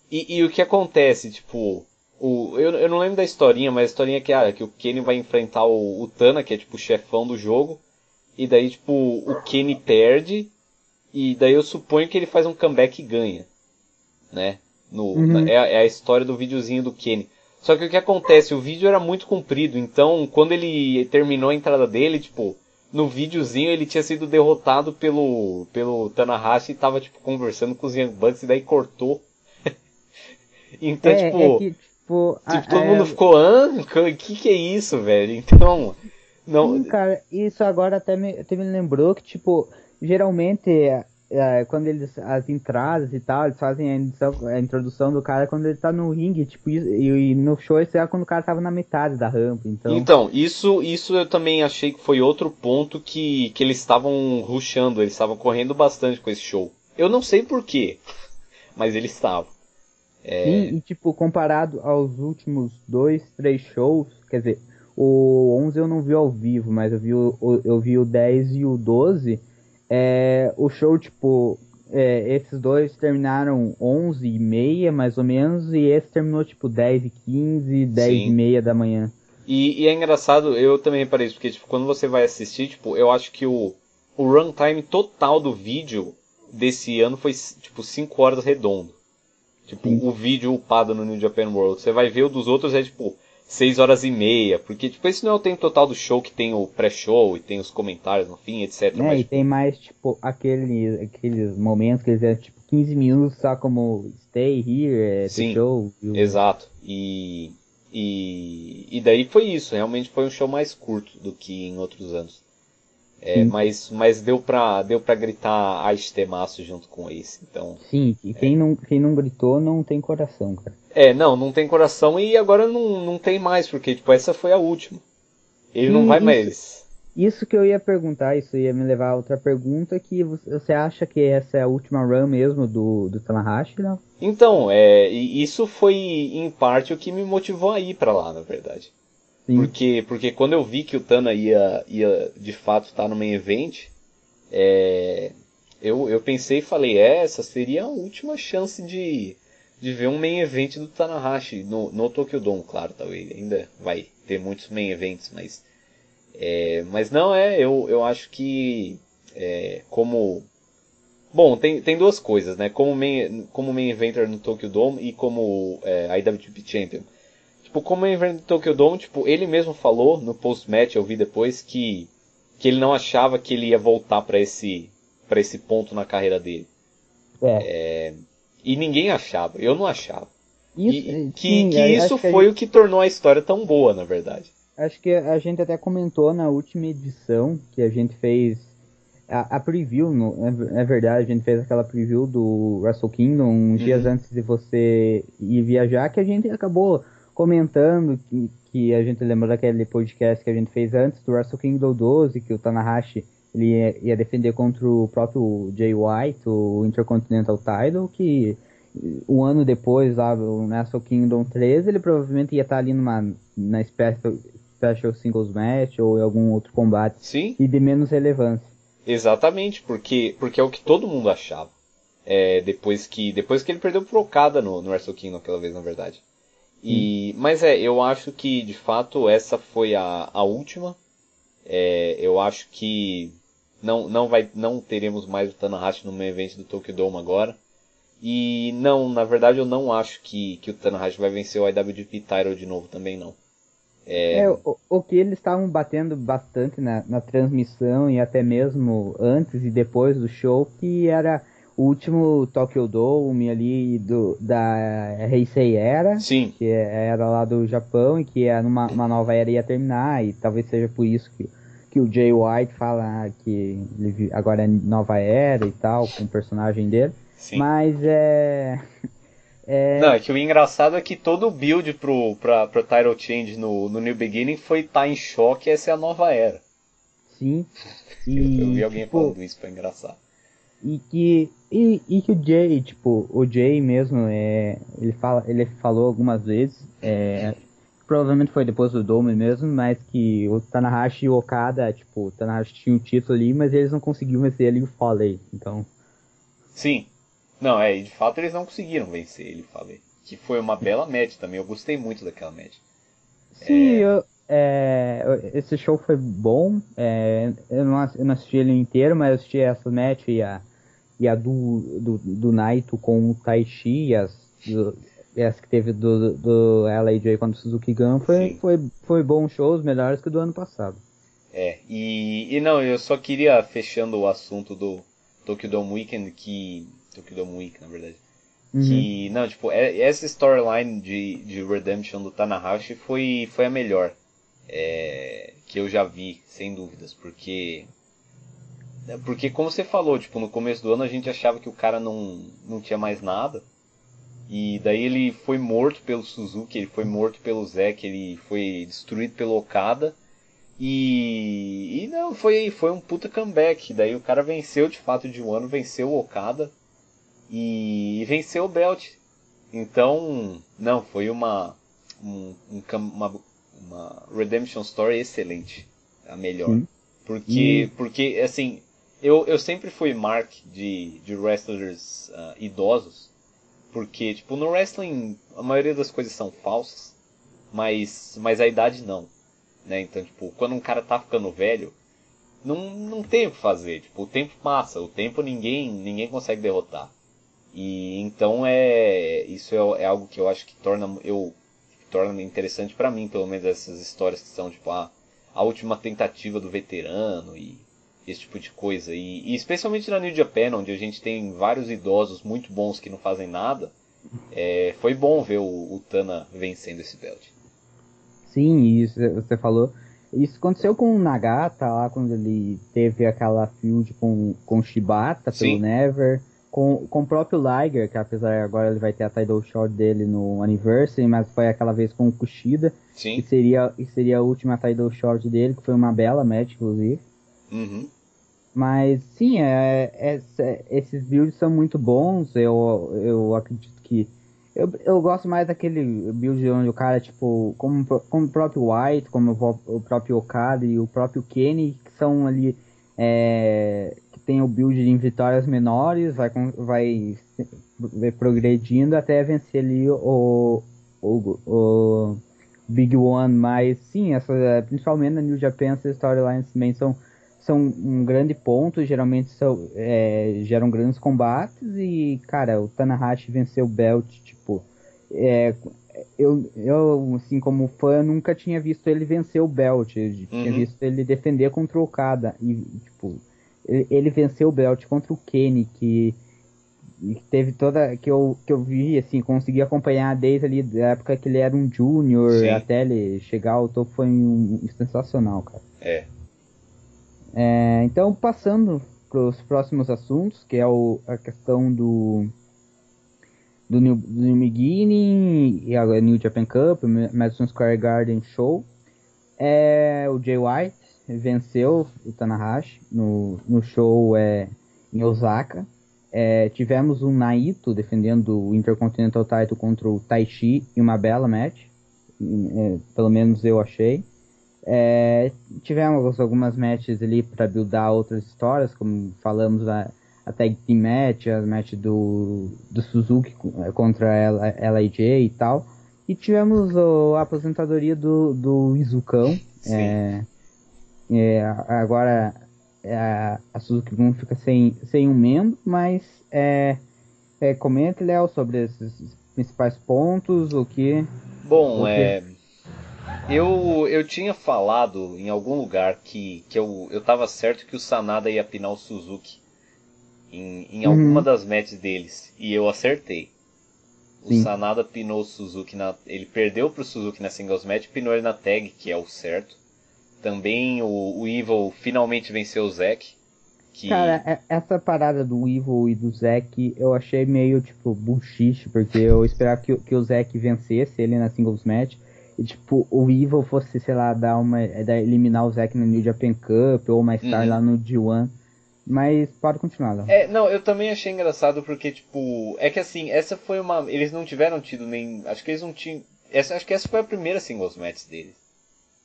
e, e, o que acontece, tipo, o, eu, eu não lembro da historinha, mas a historinha é que, ah, que o Kenny vai enfrentar o, o Tana, que é tipo o chefão do jogo, e daí, tipo, o Kenny perde, e daí eu suponho que ele faz um comeback e ganha. Né? No, uhum. na, é, é a história do videozinho do Kenny. Só que o que acontece, o vídeo era muito comprido, então quando ele terminou a entrada dele, tipo, no videozinho ele tinha sido derrotado pelo pelo Tanahashi e tava tipo conversando com os Young Bucks e daí cortou. então, é, tipo, é que, tipo, tipo todo mundo ficou, ah, o que que é isso, velho? Então, não. Sim, cara, isso agora até me, até me lembrou que tipo, geralmente é, quando eles as entradas e tal, eles fazem a, introdução, a introdução do cara quando ele tá no ringue, tipo, e, e, no show isso é quando o cara tava na metade da rampa, então. Então, isso isso eu também achei que foi outro ponto que, que eles estavam rushando, eles estavam correndo bastante com esse show. Eu não sei porquê, mas eles estavam. É... Sim, e tipo, comparado aos últimos dois, três shows, quer dizer, o 11 eu não vi ao vivo, mas eu vi o, eu vi o 10 e o 12 é, o show, tipo, é, esses dois terminaram 11 e meia, mais ou menos, e esse terminou, tipo, 10 e 15, 10 Sim. e meia da manhã. E, e, é engraçado, eu também reparei isso, porque, tipo, quando você vai assistir, tipo, eu acho que o, o runtime total do vídeo desse ano foi, tipo, 5 horas redondo. Tipo, Sim. o vídeo upado no New Japan World. Você vai ver o dos outros é, tipo, 6 horas e meia, porque tipo, esse não é o tempo total do show que tem o pré-show e tem os comentários no fim, etc. É, mas, e tipo... tem mais, tipo, aquele, aqueles momentos que eles é tipo 15 minutos só como stay here, é, Sim, show. Exato. E, e, e daí foi isso, realmente foi um show mais curto do que em outros anos. É, mas, mas deu pra, deu pra gritar Aistemaço junto com esse, então... Sim, e quem, é. não, quem não gritou não tem coração, cara. É, não, não tem coração e agora não, não tem mais, porque, tipo, essa foi a última. Ele não vai isso, mais. Isso que eu ia perguntar, isso ia me levar a outra pergunta, que você acha que essa é a última run mesmo do, do Tanahashi, não? Então, é, isso foi em parte o que me motivou a ir para lá, na verdade. Sim. Porque, porque quando eu vi que o Tana ia, ia de fato estar no main event, é, eu, eu pensei e falei, é, essa seria a última chance de, de ver um main event do Tanahashi no, no Tokyo Dome, claro, talvez ainda vai ter muitos main events, mas é, mas não é, eu, eu acho que é, como bom tem, tem duas coisas, né? Como main, como main eventer no Tokyo Dome e como é, IWGP Champion tipo, como em Tokyo Dome, tipo, ele mesmo falou no post-match, eu vi depois, que, que ele não achava que ele ia voltar para esse, pra esse ponto na carreira dele. É. é. E ninguém achava, eu não achava. Isso, e, que, sim, que isso que foi gente... o que tornou a história tão boa, na verdade. Acho que a gente até comentou na última edição que a gente fez a, a preview, no, é, é, verdade, a gente fez aquela preview do Wrestle Kingdom uns uhum. dias antes de você ir viajar, que a gente acabou comentando que, que a gente lembra daquele podcast que a gente fez antes do Wrestle Kingdom 12, que o Tanahashi ele ia, ia defender contra o próprio Jay White, o Intercontinental Title, que um ano depois, lá no Wrestle Kingdom 13, ele provavelmente ia estar ali numa na special, special Singles Match ou em algum outro combate. Sim. E de menos relevância. Exatamente, porque, porque é o que todo mundo achava. É, depois que depois que ele perdeu por Okada no, no Wrestle Kingdom aquela vez, na verdade. E, mas é, eu acho que de fato essa foi a, a última. É, eu acho que não, não, vai, não teremos mais o Tanahashi no main event do Tokyo Dome agora. E não, na verdade eu não acho que, que o Tanahashi vai vencer o IWGP Title de novo também não. É... é o, o, que eles estavam batendo bastante na, na transmissão e até mesmo antes e depois do show, que era o último Tokyo Dome ali do, da Heisei Era, Sim. que era lá do Japão e que é numa uma nova era ia terminar e talvez seja por isso que, que o Jay White fala que ele agora é nova era e tal, com o personagem dele. Sim. Mas é... É... Não, é que o engraçado é que todo o build pro, pra, pro Title Change no, no New Beginning foi estar tá em choque essa é a nova era. Sim. E, eu, eu, vi alguém tipo, falando isso, foi engraçado. E que, e, e que o Jay, tipo, o Jay mesmo, é, ele, fala, ele falou algumas vezes, é, provavelmente foi depois do Dome mesmo, mas que o Tanahashi e o Okada, tipo, o Tanahashi tinha um título ali, mas eles não conseguiam vencer e o Foley, então... Sim, não, é, de fato eles não conseguiram vencer ele, falei. Que foi uma bela match também, eu gostei muito daquela match. Sim, é... Eu, é, esse show foi bom. É, eu, não, eu, não, assisti ele inteiro, mas eu assisti essa match e a, e a do, do, do Naito com o Taichi e as, do, e as que teve do, do LAJ contra o Suzuki Gun. Foi, foi, foi bom shows, melhores que o do ano passado. É, e, e não, eu só queria, fechando o assunto do Tokyo Dome Weekend, que Tokyo Dome Week, na verdade. Uhum. Que, não, tipo, é, essa storyline de, de Redemption do Tanahashi foi, foi a melhor é, que eu já vi, sem dúvidas, porque. Porque, como você falou, tipo, no começo do ano a gente achava que o cara não, não tinha mais nada. E daí ele foi morto pelo Suzuki, ele foi morto pelo Zack, ele foi destruído pelo Okada. E, e não, foi, foi um puta comeback. Daí o cara venceu de fato de um ano, venceu o Okada e, venceu o Belt. Então, não, foi uma, um, uma, uma Redemption Story excelente. A melhor. Sim. Porque, porque assim, eu, eu sempre fui mark de, de wrestlers uh, idosos. Porque, tipo, no wrestling a maioria das coisas são falsas. Mas, mas a idade não. Né? Então, tipo, quando um cara tá ficando velho, não, não tem o que fazer. Tipo, o tempo passa, o tempo ninguém, ninguém consegue derrotar. E então é isso é, é algo que eu acho que torna eu torna interessante para mim, pelo menos essas histórias que são tipo a, a última tentativa do veterano e esse tipo de coisa. E, e, especialmente na New Japan, onde a gente tem vários idosos muito bons que não fazem nada, é, foi bom ver o, o, Tana vencendo esse belt. Sim, isso você falou. Isso aconteceu com o Nagata lá quando ele teve aquela feud com, com o Shibata pelo Sim. Never com, com o próprio Liger, que apesar agora ele vai ter a title shot dele no Anniversary, mas foi aquela vez com o Kushida, Sim. que seria, que seria a última title shot dele, que foi uma bela match, inclusive. Uhum. Mas sim, é, é, é, esses builds são muito bons, eu, eu acredito que. Eu, eu gosto mais daquele build onde o cara, tipo, como, como o próprio White, como o, o próprio Okada e o próprio Kenny, que são ali é, tem o build em vitórias menores, vai, vai, vai progredindo até vencer ali o, o, o Big One, mas sim, essa, principalmente na New Japan, essas storylines também são, são um grande ponto, geralmente são, é, geram grandes combates e, cara, o Tanahashi venceu o Belt, tipo, é, eu, eu, assim, como fã, nunca tinha visto ele vencer o Belt, eu uhum. tinha visto ele defender contra o Okada e, tipo, ele, venceu o Belt contra o Kenny, que, teve toda. que eu, que eu vi, assim, consegui acompanhar desde ali da época que ele era um júnior até ele chegar ao topo foi um, um sensacional, cara. É. é. Então, passando os próximos assuntos, que é o, a questão do do New, do New e a New Japan Cup, Madison Square Garden Show. É, o Jay White venceu o Tanahashi no, no show é, em Osaka. É, tivemos o Naito defendendo o Intercontinental Title contra o Taichi em uma bela match. É, pelo menos eu achei. É, tivemos algumas matches ali para buildar outras histórias, como falamos lá, a tag team match, a match do, do Suzuki contra a LIJ e tal. E tivemos a aposentadoria do, do Izucão. É, é, agora é, a Suzuki Gun fica sem, sem um membro, mas é, é, comente, Léo, sobre esses principais pontos, o que... Bom, o que... é... Eu, eu tinha falado em algum lugar que, que eu, eu tava certo que o Sanada ia pinar o Suzuki em, em uhum. alguma das matches deles. E eu acertei. O Sim. Sanada pinou o Suzuki na. Ele perdeu pro Suzuki na singles match, pinou ele na tag, que é o certo. Também o, o Evil finalmente venceu o Zack. Que... Cara, é, essa parada do Evil e do Zack eu achei meio tipo bullshit, porque eu esperava que, que o Zack vencesse ele na singles match. E tipo, o Evil fosse, sei lá, dar uma. Dar, eliminar o Zack no New Japan Cup ou mais tarde uhum. lá no G1. Mas pode continuar, Léo. É, não, eu também achei engraçado porque, tipo, é que assim, essa foi uma. Eles não tiveram tido nem. Acho que eles não tinham. Essa, acho que essa foi a primeira singles match deles.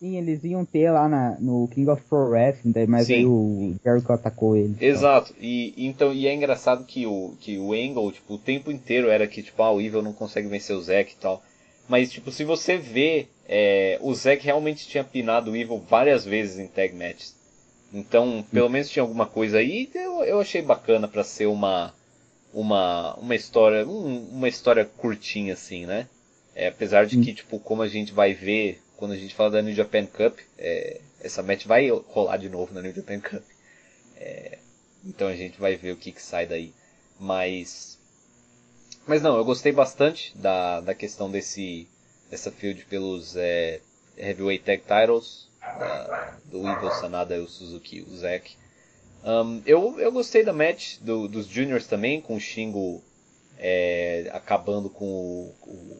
Sim, eles iam ter lá na, no King of Pro Wrestling, mas Sim. aí o Jericho atacou ele. Exato, e, então, e é engraçado que o, que o Angle, tipo, o tempo inteiro era que, tipo, ah, o Evil não consegue vencer o Zack e tal. Mas, tipo, se você vê, é, o Zack realmente tinha pinado o Evil várias vezes em tag matches. Então, pelo menos tinha alguma coisa aí. Eu, eu achei bacana para ser uma uma uma história, um, uma história curtinha assim, né? É, apesar de que, tipo, como a gente vai ver quando a gente fala da New Japan Cup, é, essa match vai rolar de novo na New Japan Cup. É, então a gente vai ver o que, que sai daí. Mas. Mas não, eu gostei bastante da, da questão desse dessa field pelos é, Heavyweight Tag Titles, da, do Evil Sanada e o Suzuki, o Zack. Um, eu, eu gostei da match do, dos Juniors também, com o Shingo é, acabando com o, o,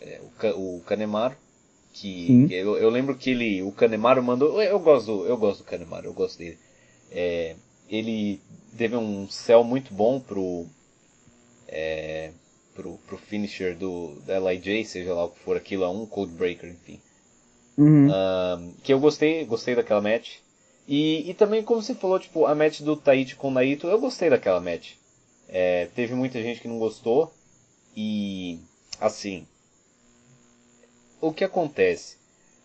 é, o, o Kanemaru. Que eu, eu, lembro que ele, o Kanemaru mandou. Eu gosto, eu gosto do Kanemaru, eu gosto dele. É, ele teve um céu muito bom pro, é, pro, pro finisher do, da LIJ, seja lá o que for aquilo, é um Codebreaker, enfim. Uhum. Um, que eu gostei, gostei daquela match. E, e também, como você falou, tipo, a match do Taichi com o Naito, eu gostei daquela match. É, teve muita gente que não gostou. E, assim, o que acontece?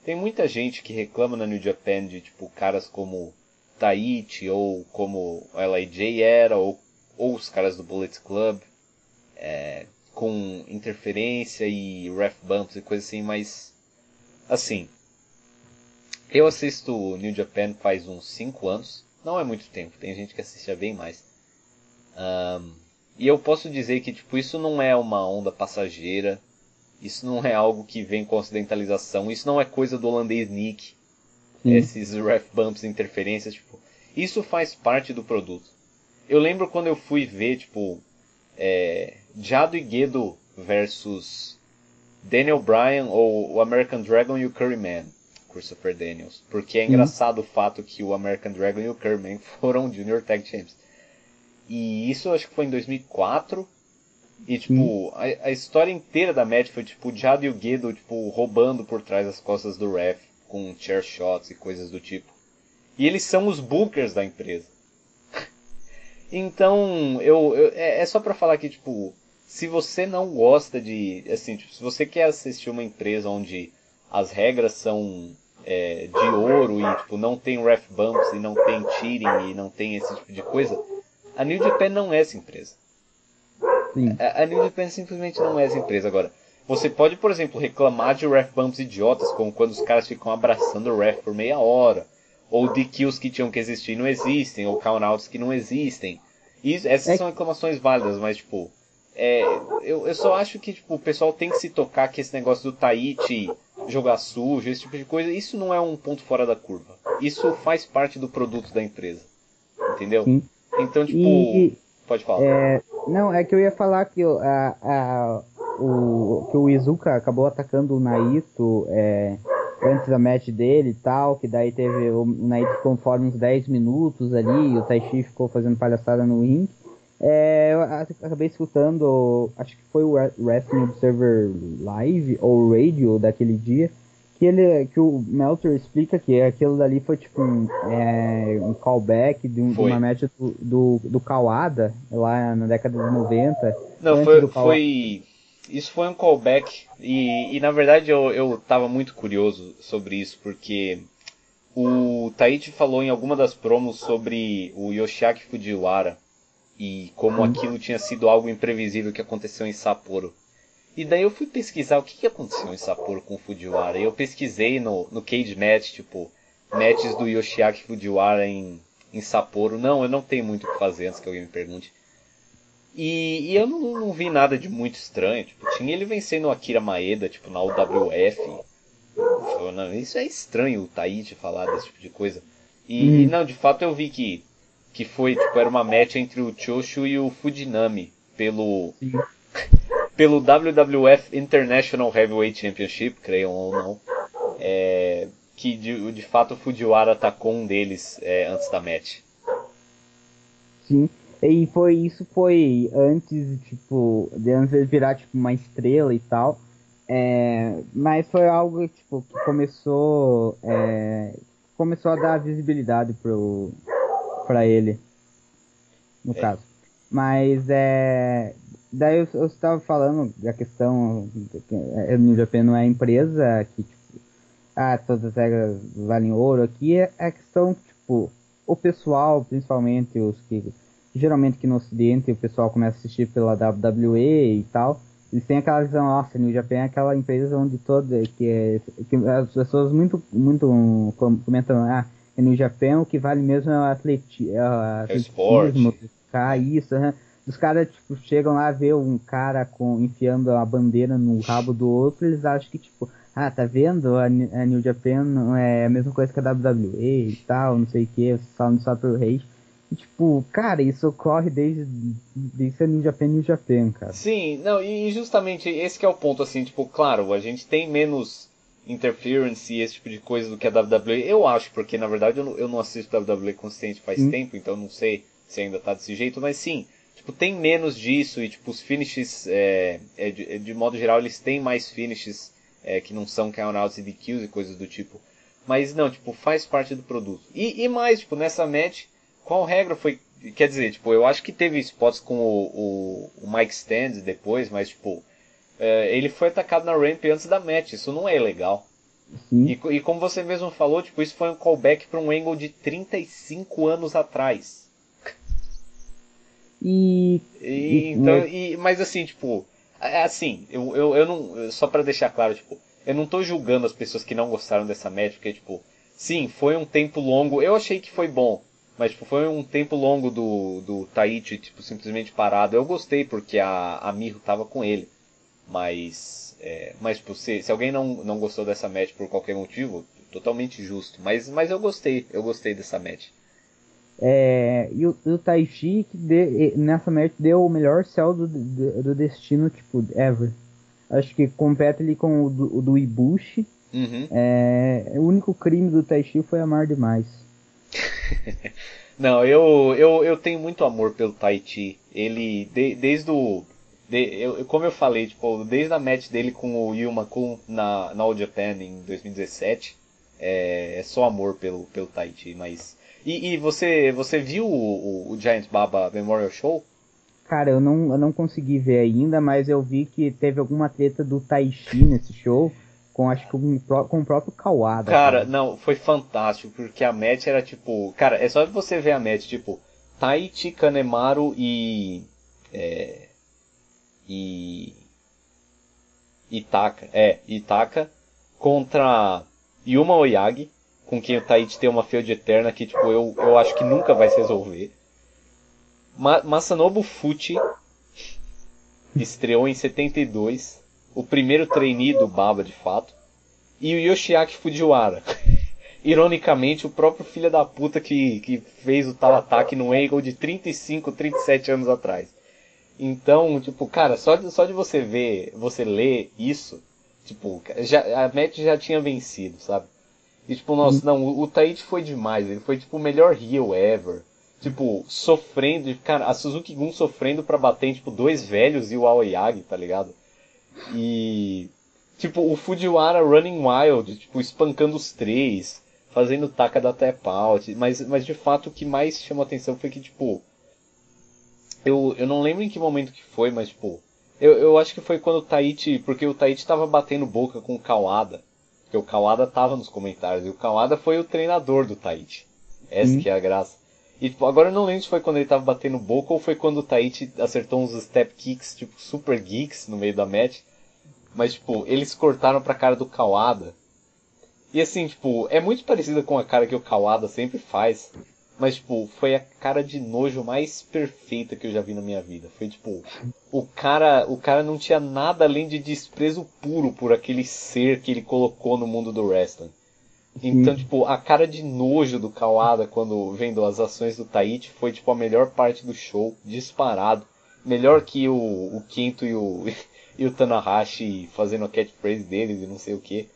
Tem muita gente que reclama na New Japan de tipo caras como Taichi ou como LIJ era ou, ou os caras do Bullet Club é, com interferência e ref bumps e coisa assim, mas assim eu assisto New Japan faz uns 5 anos, não é muito tempo, tem gente que assiste bem mais. Um, e eu posso dizer que tipo isso não é uma onda passageira isso não é algo que vem com ocidentalização. Isso não é coisa do holandês Nick. Esses ref bumps, interferências, tipo. Isso faz parte do produto. Eu lembro quando eu fui ver, tipo, é, Jado e Guedo versus Daniel Bryan ou o American Dragon e o Curryman, Christopher Daniels. Porque é engraçado o fato que o American Dragon e o Curryman foram Junior Tag Champs. E isso acho que foi em 2004 e, tipo, a, a, história inteira da match foi, tipo, o Jado e o Gedo, tipo, roubando por trás das costas do ref, com chair shots e coisas do tipo. E eles são os bookers da empresa. então, eu, eu é, é, só pra falar que, tipo, se você não gosta de, assim, tipo, se você quer assistir uma empresa onde as regras são é, de ouro e, tipo, não tem ref bumps e não tem cheating e não tem esse tipo de coisa, a New Japan não é essa empresa. A, a New Japan simplesmente não é essa empresa agora. Você pode, por exemplo, reclamar de ref bumps idiotas, como quando os caras ficam abraçando o ref por meia hora, ou de kills que tinham que existir não existem, ou countouts que não existem. E essas é... são reclamações válidas, mas tipo, é, eu, eu só acho que tipo, o pessoal tem que se tocar que esse negócio do Tahiti jogar sujo, esse tipo de coisa, isso não é um ponto fora da curva. Isso faz parte do produto da empresa. entendeu? Sim. Então, tipo, E- pode falar. É, não, é que eu ia falar que o, a, a- o, que o Izuka acabou atacando o Naito é, antes da match dele e tal, que daí teve o, Naito ficou fora uns 10 minutos ali, e o Taishi ficou fazendo palhaçada no ring. É, eu acabei escutando, acho que foi o Re- Wrestling Observer Live ou Radio daquele dia, que ele que o Meltzer explica que aquilo dali foi tipo um, é, um callback de, um- de uma match do, do, do Kawada lá na década de 90. Não, foi, foi. Isso foi um callback. E, e na verdade eu, eu tava muito curioso sobre isso, porque o Taichi falou em alguma das promos sobre o Yoshiaki Fujiwara e como aquilo tinha sido algo imprevisível que aconteceu em Sapporo. E daí eu fui pesquisar o que, que aconteceu em Sapporo com o Fujiwara. E eu pesquisei no, no Cage Match, tipo, matches do Yoshiaki Fujiwara em, em Sapporo. Não, eu não tenho muito o que fazer antes que alguém me pergunte. E, e eu não, não vi nada de muito estranho. Tipo, tinha ele vencendo o Akira Maeda, tipo, na UWF. Isso é estranho o Taichi falar desse tipo de coisa. E, Hum. e não, de fato eu vi que, que foi, tipo, era uma match entre o Choshu e o Fujinami pelo, Sim. pelo WWF International Heavyweight Championship, creiam ou não. É, que de, de fato o Fujiwara atacou um deles é, antes da match. Sim. E foi isso foi antes, tipo, de antes ele virar tipo uma estrela e tal. É, mas foi algo tipo que começou é, começou a dar visibilidade pro para ele no É. caso. Mas é daí eu, eu estava falando da questão que a New Japan não é empresa que tipo, ah, todas as regras valem ouro aqui é a questão que, tipo o pessoal, principalmente os que geralmente que no ocidente o pessoal começa a assistir pela WWE e tal, eles têm aquela visão, nossa, New Japan é aquela empresa onde toda que, é, que as pessoas muito muito com- comentam, ah, é New Japan o que vale mesmo é o atleti, é o esporte. atletismo, buscar isso, aham. os caras tipo, chegam lá ver um cara com enfiando a bandeira no rabo do outro, eles acham que tipo, ah, tá vendo? A, New Japan não é a mesma coisa que a WWE e tal, não sei o que, falam só pro rei. E, tipo, cara, isso ocorre desde, desde a New Japan New Japan, cara. Sim, não, e justamente esse que é o ponto, assim, tipo, claro, a gente tem menos interference e esse tipo de coisa do que a WWE, eu acho, porque na verdade eu não, eu não assisto WWE consistente faz Hum. tempo, então não sei se ainda tá desse jeito, mas sim, tipo, tem menos disso e, tipo, os finishes, é, é, de, é, de modo geral, eles têm mais finishes é, que não são countouts e DQs e coisas do tipo. Mas não, tipo, faz parte do produto. E, e mais, tipo, nessa match, qual regra foi. Quer dizer, tipo, eu acho que teve spots com o, o, o Mike Stand depois, mas, tipo, é, ele foi atacado na ramp antes da match. Isso não é legal. E, e como você mesmo falou, tipo, isso foi um callback para um angle de 35 anos atrás. E, E, então, mas- e, mas assim, tipo, é assim, eu, eu, eu não. Só pra deixar claro, tipo, eu não tô julgando as pessoas que não gostaram dessa match, porque, tipo, sim, foi um tempo longo. Eu achei que foi bom, mas, tipo, foi um tempo longo do, do Taichi, tipo, simplesmente parado. Eu gostei porque a, a Miho tava com ele. Mas, é, mas tipo, se, se alguém não, não gostou dessa match por qualquer motivo, totalmente justo. Mas, mas eu gostei, eu gostei dessa match. é, e o, o Taichi, que de- nessa match, deu o melhor céu do, do, do destino, tipo, ever. Acho que compete ali com o do, o do Ibushi. Uhum. É, o único crime do Taichi foi amar demais. Não, eu, eu, eu tenho muito amor pelo Taichi. Ele, de- desde o. de- eu, como eu falei, tipo, desde a match dele com o Yuma Kun na, na All Japan em 2017, é, é só amor pelo, pelo Taichi. Mas. E, e você, você viu o, o, o Giant Baba Memorial Show? Cara, eu não, eu não consegui ver ainda, mas eu vi que teve alguma treta do Taichi nesse show, com acho que um, com o próprio Kawada. Cara, não, foi fantástico, porque a match era tipo. Cara, é só você ver a match, tipo, Taichi, Kanemaru e. É, e. Itaka. É, Itaka contra Yuma Oyagi, com quem o Taichi tem uma feud eterna que, tipo, eu, eu acho que nunca vai se resolver. Ma Masanobu Fuchi estreou em 72, o primeiro trainee do Baba de fato, e o Yoshiaki Fujiwara. ironicamente, o próprio filho da puta que, que fez o tal ataque no Angle de 35, 37 anos atrás. Então, tipo, cara, só de, só de você ver, você ler isso, tipo, já, a match já tinha vencido, sabe? E tipo, nossa, não, o, o Taichi foi demais, ele foi tipo o melhor heel ever. Tipo, sofrendo, cara, a Suzuki Gun sofrendo pra bater em, tipo, dois velhos e o Aoyagi, tá ligado? E. Tipo, o Fujiwara running wild, tipo, espancando os três, fazendo taca da tap out. Mas, mas de fato o que mais chamou atenção foi que, tipo. Eu, eu não lembro em que momento que foi, mas, tipo. Eu, eu acho que foi quando o Taichi. Porque o Taichi tava batendo boca com o Kawada. Porque o Kawada tava nos comentários. E o Kawada foi o treinador do Taichi. Essa hum. que é a graça. E tipo, agora eu não lembro se foi quando ele tava batendo boca ou foi quando o Taichi acertou uns step kicks, tipo, super geeks no meio da match. Mas, tipo, eles cortaram pra cara do Kawada. E assim, tipo, é muito parecida com a cara que o Kawada sempre faz. Mas, tipo, foi a cara de nojo mais perfeita que eu já vi na minha vida. Foi, tipo, o cara, o cara não tinha nada além de desprezo puro por aquele ser que ele colocou no mundo do wrestling. Então, tipo, a cara de nojo do Kawada quando vendo as ações do Taichi foi, tipo, a melhor parte do show, disparado. Melhor que o, o Kento e o, e o Tanahashi fazendo a catchphrase deles e não sei o que.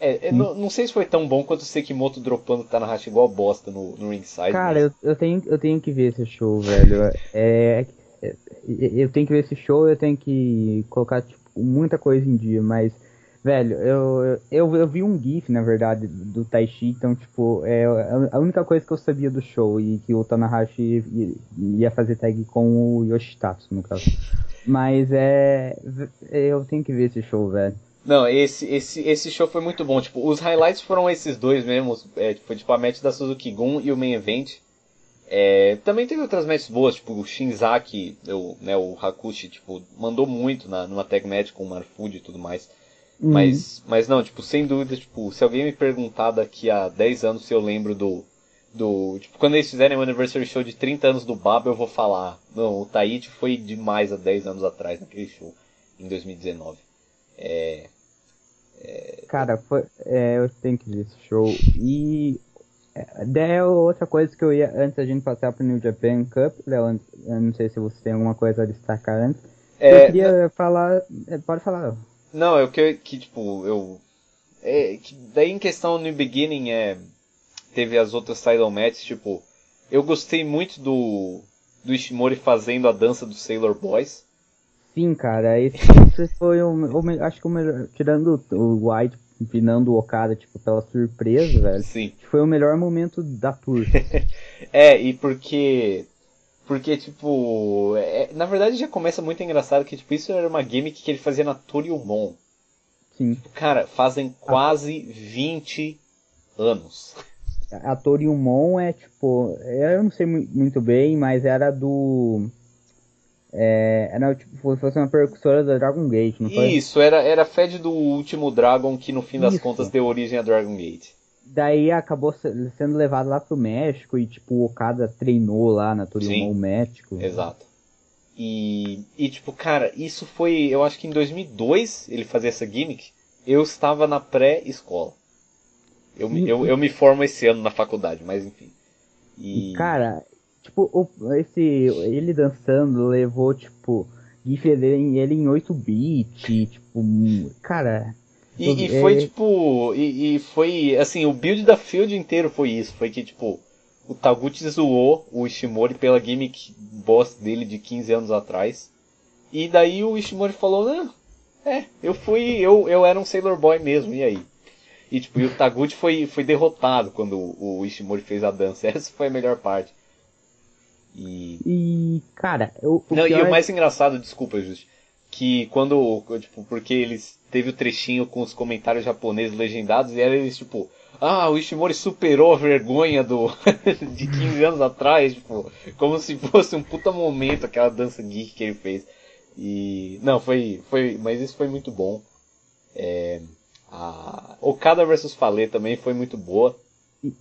É, é não, não, sei se foi tão bom quanto o Sekimoto dropando o Tanahashi igual bosta no, no ringside. Cara, mas... eu, eu, tenho, eu tenho que ver esse show, velho. É, é, eu tenho que ver esse show, eu tenho que colocar tipo, muita coisa em dia, mas Velho, eu, eu, eu vi um GIF, na verdade, do Taishi, então, tipo, é a única coisa que eu sabia do show e que o Tanahashi ia fazer tag com o Yoshitatsu, no caso. Mas é. Eu tenho que ver esse show, velho. Não, esse, esse, esse show foi muito bom. Tipo, os highlights foram esses dois mesmo. É, foi tipo a match da Suzuki Gun e o main event. É, também teve outras matches boas, tipo o Shinzaki, o, né, o Hakushi, tipo, mandou muito na, numa tag match com o Marfuji e tudo mais. Uhum. Mas, mas não, tipo, sem dúvida, tipo, se alguém me perguntar daqui a 10 anos se eu lembro do. do tipo, quando eles fizerem o anniversary show de 30 anos do Baba, eu vou falar. Não, o Tahiti foi demais há 10 anos atrás naquele show, em 2019. É. é... Cara, foi, é, eu tenho que ver esse show. E. É outra coisa que eu ia, antes da gente passar pro New Japan Cup, Léo, eu não sei se você tem alguma coisa a destacar antes. É, eu queria falar. É, pode falar, não, é que, que tipo, eu. É, que daí em questão no beginning é. Teve as outras title matches, tipo. Eu gostei muito do. Do Ishimori fazendo a dança dos Sailor Boys. Sim, cara, esse, foi o, o, Acho que o melhor. Tirando o White empinando o Okada, tipo, pela surpresa, velho. Sim. Foi o melhor momento da tour. é, e porque porque, tipo, é, na verdade já começa muito engraçado que, tipo, isso era uma gimmick que ele fazia na Toriumon. Sim. Cara, fazem quase a... 20 anos. A Toriumon é, tipo, eu não sei muito bem, mas era do... É, era tipo, fosse uma percussora da Dragon Gate, não foi? Isso, era, era Fed do último Dragon que no fim das Isso. contas deu origem a Dragon Gate daí acabou sendo levado lá pro México e tipo o Okada treinou lá na Torimon México. Exato. E, e tipo, cara, isso foi, eu acho que em 2002 ele fazia essa gimmick. Eu estava na pré-escola. Eu, eu, eu me formo esse ano na faculdade, mas enfim. E... Cara, tipo, o, esse, ele dançando levou, tipo, GIF ele em 8 bits, tipo, cara, e, e foi tipo. E, e, foi. Assim, o build da field inteiro foi isso. Foi que, tipo, o Taguchi zoou o Ishimori pela gimmick boss dele de 15 anos atrás. E daí o Ishimori falou, né? É, eu fui. Eu, eu era um Sailor Boy mesmo, e aí? E tipo, e o Taguchi foi, foi derrotado quando o Ishimori fez a dança. Essa foi a melhor parte. E. E, cara, o, o Não, e o é mais engraçado, desculpa, Justi, que quando. Tipo, porque eles teve o trechinho com os comentários japoneses legendados e era eles tipo, ah, o Ishimori superou a vergonha do de 15 anos atrás, tipo, como se fosse um puta momento aquela dança geek que ele fez. E não, foi foi, mas isso foi muito bom. É, a Okada vs Fale também foi muito boa.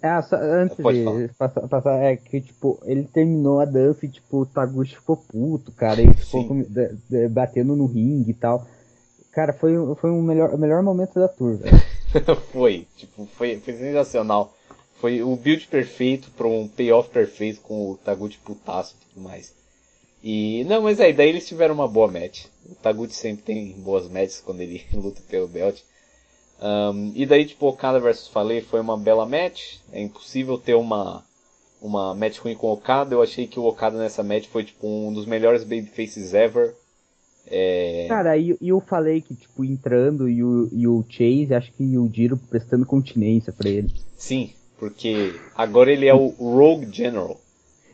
Ah, só, antes Pode de passar, passar, é que, tipo, ele terminou a dança e, tipo, o Taguchi ficou puto, cara, ele ficou com, de, de, batendo no ringue e tal. Cara, foi, foi um melhor, o melhor momento da tour, foi, tipo, foi, foi sensacional. Foi o build perfeito para um payoff perfeito com o Taguchi putaço e tudo mais. E, não, mas aí, daí eles tiveram uma boa match. O Taguchi sempre tem boas matches quando ele luta pelo belt. Um, e daí, tipo, Okada vs Fale foi uma bela match. É impossível ter uma, uma match ruim com o Okada. Eu achei que o Okada nessa match foi, tipo, um dos melhores babyfaces ever. É... Cara, e, e eu falei que, tipo, entrando e o, e o Chase, acho que o Diro prestando continência para ele. Sim, porque agora ele é o Rogue General.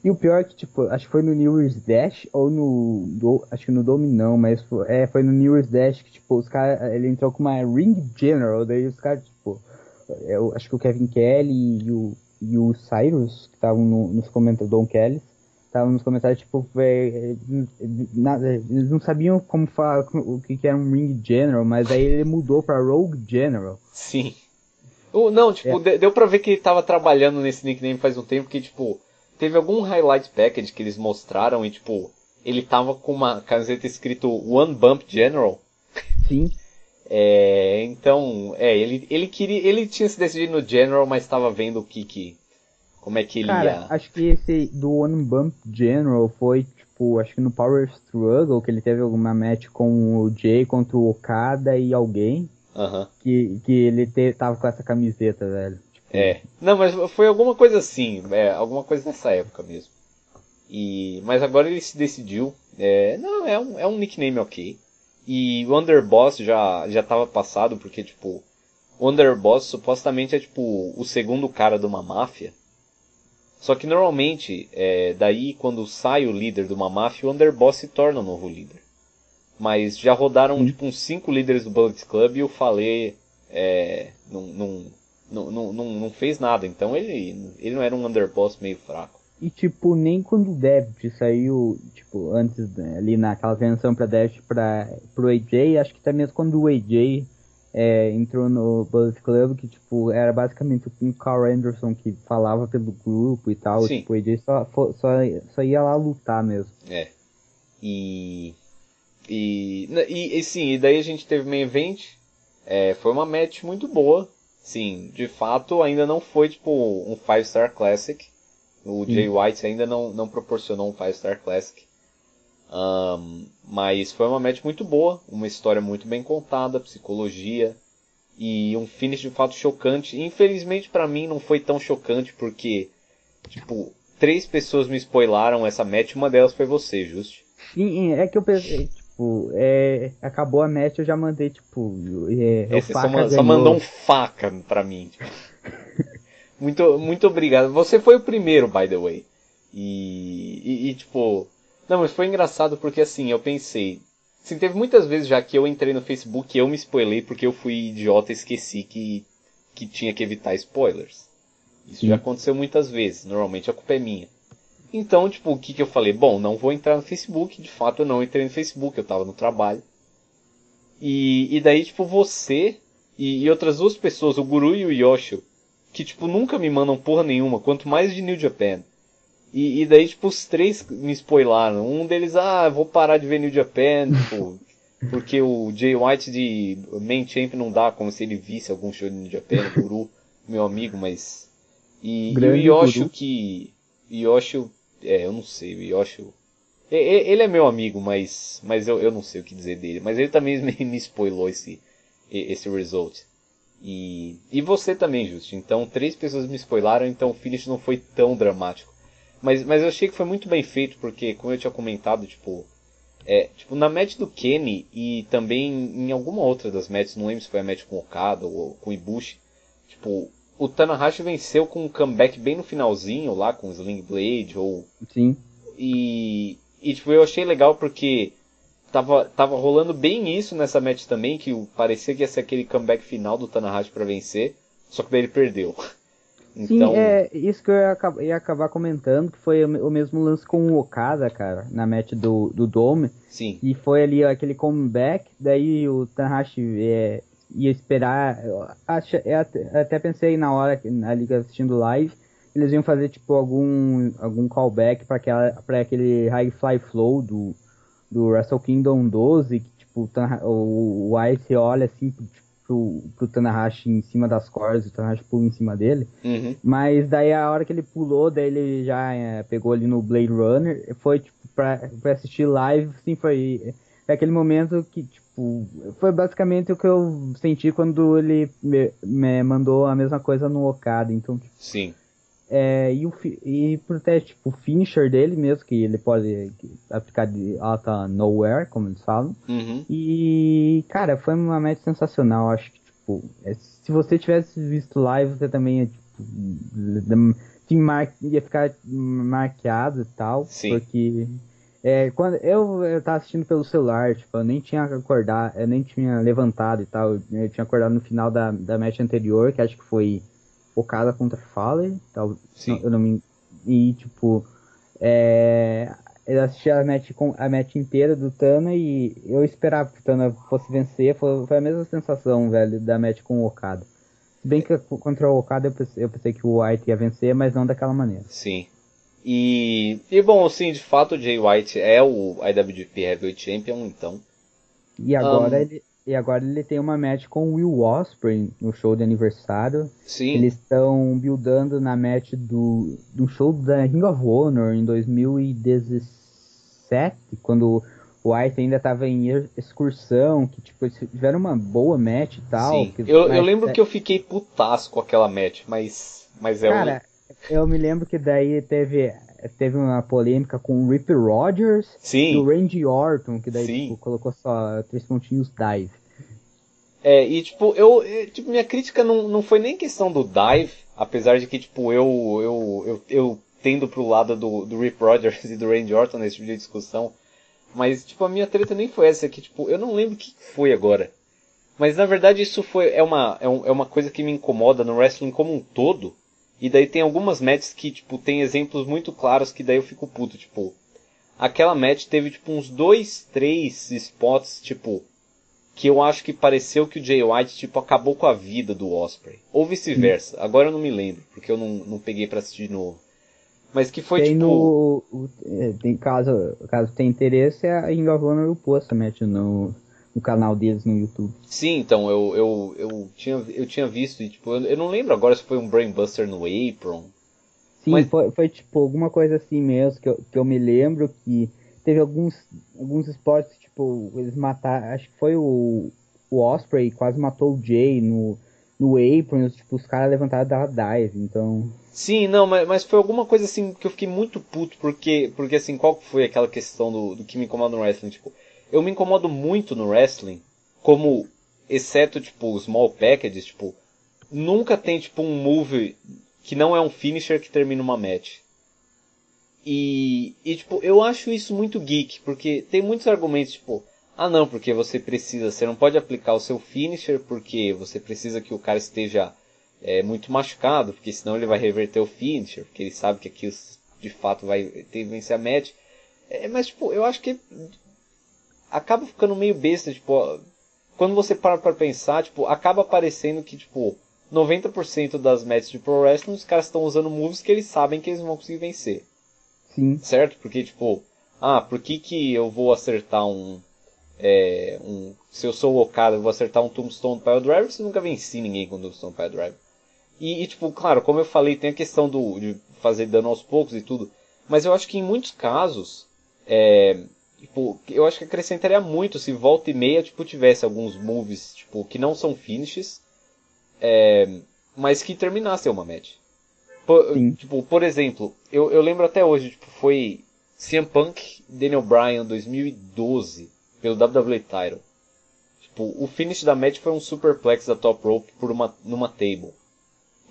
E o pior é que, tipo, acho que foi no New Year's Dash ou no. Do, acho que no Dome não, mas foi, é, foi no New Year's Dash que, tipo, os caras. Ele entrou com uma Ring General, daí os caras, tipo. Eu, é, acho que o Kevin Kelly e o, e o Cyrus, que estavam no, nos comentários, Don Kelly, estavam nos comentários, tipo, é, nada, eles não sabiam como falar o que, que era um Ring General, mas aí ele mudou pra Rogue General. Sim. Não, tipo, é. deu pra ver que ele tava trabalhando nesse nickname faz um tempo, que, tipo, teve algum highlight package que eles mostraram e, tipo, ele tava com uma camiseta escrito One Bump General. Sim. É, então, é, ele, ele queria, ele tinha se decidido no General, mas estava vendo o que que, como é que ele Cara, ia... acho que esse do One Bump General foi, tipo, acho que no Power Struggle, que ele teve alguma match com o Jay contra o Okada e alguém, uhum. que, que ele te, tava com essa camiseta, velho. É. Não, mas foi alguma coisa assim, é, alguma coisa nessa época mesmo. E, mas agora ele se decidiu. É, não, é um, é um nickname ok. E o Underboss já, já tava passado, porque, tipo, o Underboss supostamente é, tipo, o segundo cara de uma máfia. Só que normalmente, é, daí quando sai o líder de uma máfia, o Underboss se torna o novo líder. Mas já rodaram, hum. tipo, uns cinco líderes do Bullet Club e o Falei é, não, não, não, não, não, não fez nada. Então ele, ele não era um underboss meio fraco. E tipo, nem quando o Debit saiu, tipo, antes né, ali naquela versão pra Dash pra, pro AJ, acho que até mesmo quando o AJ é, entrou no Bullet Club, que tipo, era basicamente o Carl Anderson que falava pelo grupo e tal, Sim. tipo, o AJ só, só, só ia lá lutar mesmo. É. E. E, e, e sim, e daí a gente teve main event. É, foi uma match muito boa. Sim, de fato ainda não foi tipo um 5 Star Classic. O Jay White ainda não, não proporcionou um 5 Star Classic. Um, mas foi uma match muito boa, uma história muito bem contada, psicologia e um finish de fato chocante. Infelizmente para mim não foi tão chocante porque tipo três pessoas me spoilaram essa match, uma delas foi você, Just. Sim, é que eu pensei, tipo, é, acabou a match, eu já mandei, tipo. É, é você só, só, mandou um faca pra mim. Tipo. muito, muito obrigado. Você foi o primeiro, by the way. E, e, e, tipo. Não, mas foi engraçado porque assim, eu pensei. Assim, teve muitas vezes já que eu entrei no Facebook e eu me spoilei porque eu fui idiota e esqueci que, que tinha que evitar spoilers. Isso Sim. já aconteceu muitas vezes. Normalmente a culpa é minha. Então, tipo, o que, que eu falei? Bom, não vou entrar no Facebook. De fato, eu não entrei no Facebook, eu tava no trabalho. E, e daí, tipo, você e, e outras duas pessoas, o Guru e o Yoshio, que, tipo, nunca me mandam porra nenhuma, quanto mais de New Japan. E, e daí, tipo, os três me spoilaram. Um deles, ah, vou parar de ver New Japan, tipo, porque o Jay White de Main Champ não dá, como se ele visse algum show de New Japan, o Guru, meu amigo, mas... E, e o Yoshio que... Yoshio é, eu não sei, o Yoshi. Ele é meu amigo, mas, mas eu, eu não sei o que dizer dele. Mas ele também me, me spoilou esse, esse result. E, e você também, Justo. Então, três pessoas me spoilaram, então o finish não foi tão dramático. Mas, mas eu achei que foi muito bem feito, porque, como eu tinha comentado, tipo, é, tipo, na match do Kenny e também em alguma outra das matches, não lembro se foi a match com Okada ou com Ibushi, tipo, o Tanahashi venceu com um comeback bem no finalzinho, lá com o Sling Blade, ou... Sim. E, e tipo, eu achei legal porque tava, tava rolando bem isso nessa match também, que parecia que ia ser aquele comeback final do Tanahashi para vencer, só que daí ele perdeu. Então... Sim, é isso que eu ia, acabar comentando, que foi o mesmo lance com o Okada, cara, na match do, do Dome. Sim. E foi ali aquele comeback, daí o Tanahashi é, ia esperar. Eu, acho, até, pensei na hora, na liga assistindo live, eles iam fazer tipo algum, algum callback para aquele High Fly Flow do, do Wrestle Kingdom 12, que tipo, o, o Ice olha assim pro, pro Tanahashi em cima das cordas, o Tanahashi pula em cima dele. Uhum. Mas daí a hora que ele pulou, daí ele já é, pegou ali no Blade Runner, foi tipo pra assistir live, sim, foi é aquele momento que, tipo, foi basicamente o que eu senti quando ele me, me mandou a mesma coisa no Okada, então, tipo, Sim. é, e, o, e por ter, tipo, o finisher dele mesmo, que ele pode aplicar de alta nowhere, como eles falam, Uhum. e, cara, foi uma match sensacional. Acho que, tipo, é, se você tivesse visto live, você também ia, tipo, ia ficar marqueado e tal. Sim. Porque é, quando eu, eu tava assistindo pelo celular, tipo, eu nem tinha acordado, eu nem tinha levantado e tal. Eu tinha acordado no final da, da match anterior, que acho que foi Okada contra Fowler, tal. Sim. Eu não me. E, tipo, é, eu assisti a match, com, a match inteira do Tana e eu esperava que o Tana fosse vencer. Foi, foi a mesma sensação, velho, da match com o Okada. Se bem que contra o Okada eu pensei, eu pensei que o White ia vencer, mas não daquela maneira. Sim. E, e bom, assim, de fato o Jay White é o IWGP Heavyweight Champion, então. E agora, Um. ele, e agora ele tem uma match com o Will Ospreay no show de aniversário. Sim. Eles estão buildando na match do, do show da Ring of Honor em 2017, quando o White ainda estava em excursão, que tipo, eles tiveram uma boa match e tal. Sim. Eu, eu lembro que eu fiquei putaço com aquela match, mas, mas é Cara, eu me lembro que daí teve, teve uma polêmica com o Rip Rogers o. e o Sim. Randy Orton, que daí Sim. tipo, colocou só três pontinhos dive. É, e tipo, eu, eu- tipo, minha crítica não, não foi nem questão do dive, apesar de que, tipo, eu, eu, eu, eu tendo pro lado do, do Rip Rogers e do Randy Orton nesse tipo de discussão. Mas, tipo, a minha treta nem foi essa, que, tipo, eu não lembro o que foi agora. Mas, na verdade, isso foi, é uma, é, um- é uma coisa que me incomoda no wrestling como um todo. E daí tem algumas matches que, tipo, tem exemplos muito claros que daí eu fico puto, tipo... Aquela match teve, tipo, uns dois, três spots, tipo... Que eu acho que pareceu que o Jay White, tipo, acabou com a vida do Osprey. Ou vice-versa. Agora eu não me lembro, porque eu não, não peguei pra assistir de novo. Mas que foi, tem tipo... no. é, tem, caso, caso tenha interesse, a Ring of Honor essa match no, no canal deles no YouTube. Sim, então, eu, eu, eu, tinha, eu tinha visto, e, tipo, eu, eu não lembro agora se foi um Brainbuster no Apron. Sim, Mas- foi, foi tipo alguma coisa assim mesmo, que eu, que eu me lembro que teve alguns, alguns spots, tipo, eles mataram. Acho que foi o, o Osprey quase matou o Jay no, no Apron, tipo, os caras levantaram da dive, então. Sim, não, mas, mas foi alguma coisa assim que eu fiquei muito puto, porque, porque assim, qual foi aquela questão do, do que me incomoda no wrestling? Tipo, eu me incomodo muito no wrestling, como, exceto, tipo, small packages, tipo, nunca tem, tipo, um move que não é um finisher que termina uma match. E, e, tipo, eu acho isso muito geek, porque tem muitos argumentos, tipo, ah não, porque você precisa, você não pode aplicar o seu finisher porque você precisa que o cara esteja é, muito machucado, porque senão ele vai reverter o finisher, porque ele sabe que aquilo de fato vai ter vencer a match. É, mas, tipo, eu acho que acaba ficando meio besta, tipo, quando você para pra pensar, tipo, acaba parecendo que, tipo, 90% das matches de Pro Wrestling os caras estão usando moves que eles sabem que eles vão conseguir vencer Sim. certo? Porque, tipo, ah, por que, que eu vou acertar um, é, um. Se eu sou o Okada, eu vou acertar um Tombstone Pile Driver, se eu nunca venci ninguém com Tombstone Pile Driver. E, e, tipo, claro, como eu falei, tem a questão do, de fazer dano aos poucos e tudo. Mas eu acho que em muitos casos, é, tipo, eu acho que acrescentaria muito se volta e meia, tipo, tivesse alguns moves, tipo, que não são finishes, é, mas que terminassem uma match. Por, Sim. tipo, por exemplo, eu, eu lembro até hoje, tipo, foi CM Punk Daniel Bryan 2012 pelo WWE Title. Tipo, o finish da match foi um superplex da top rope por uma numa table.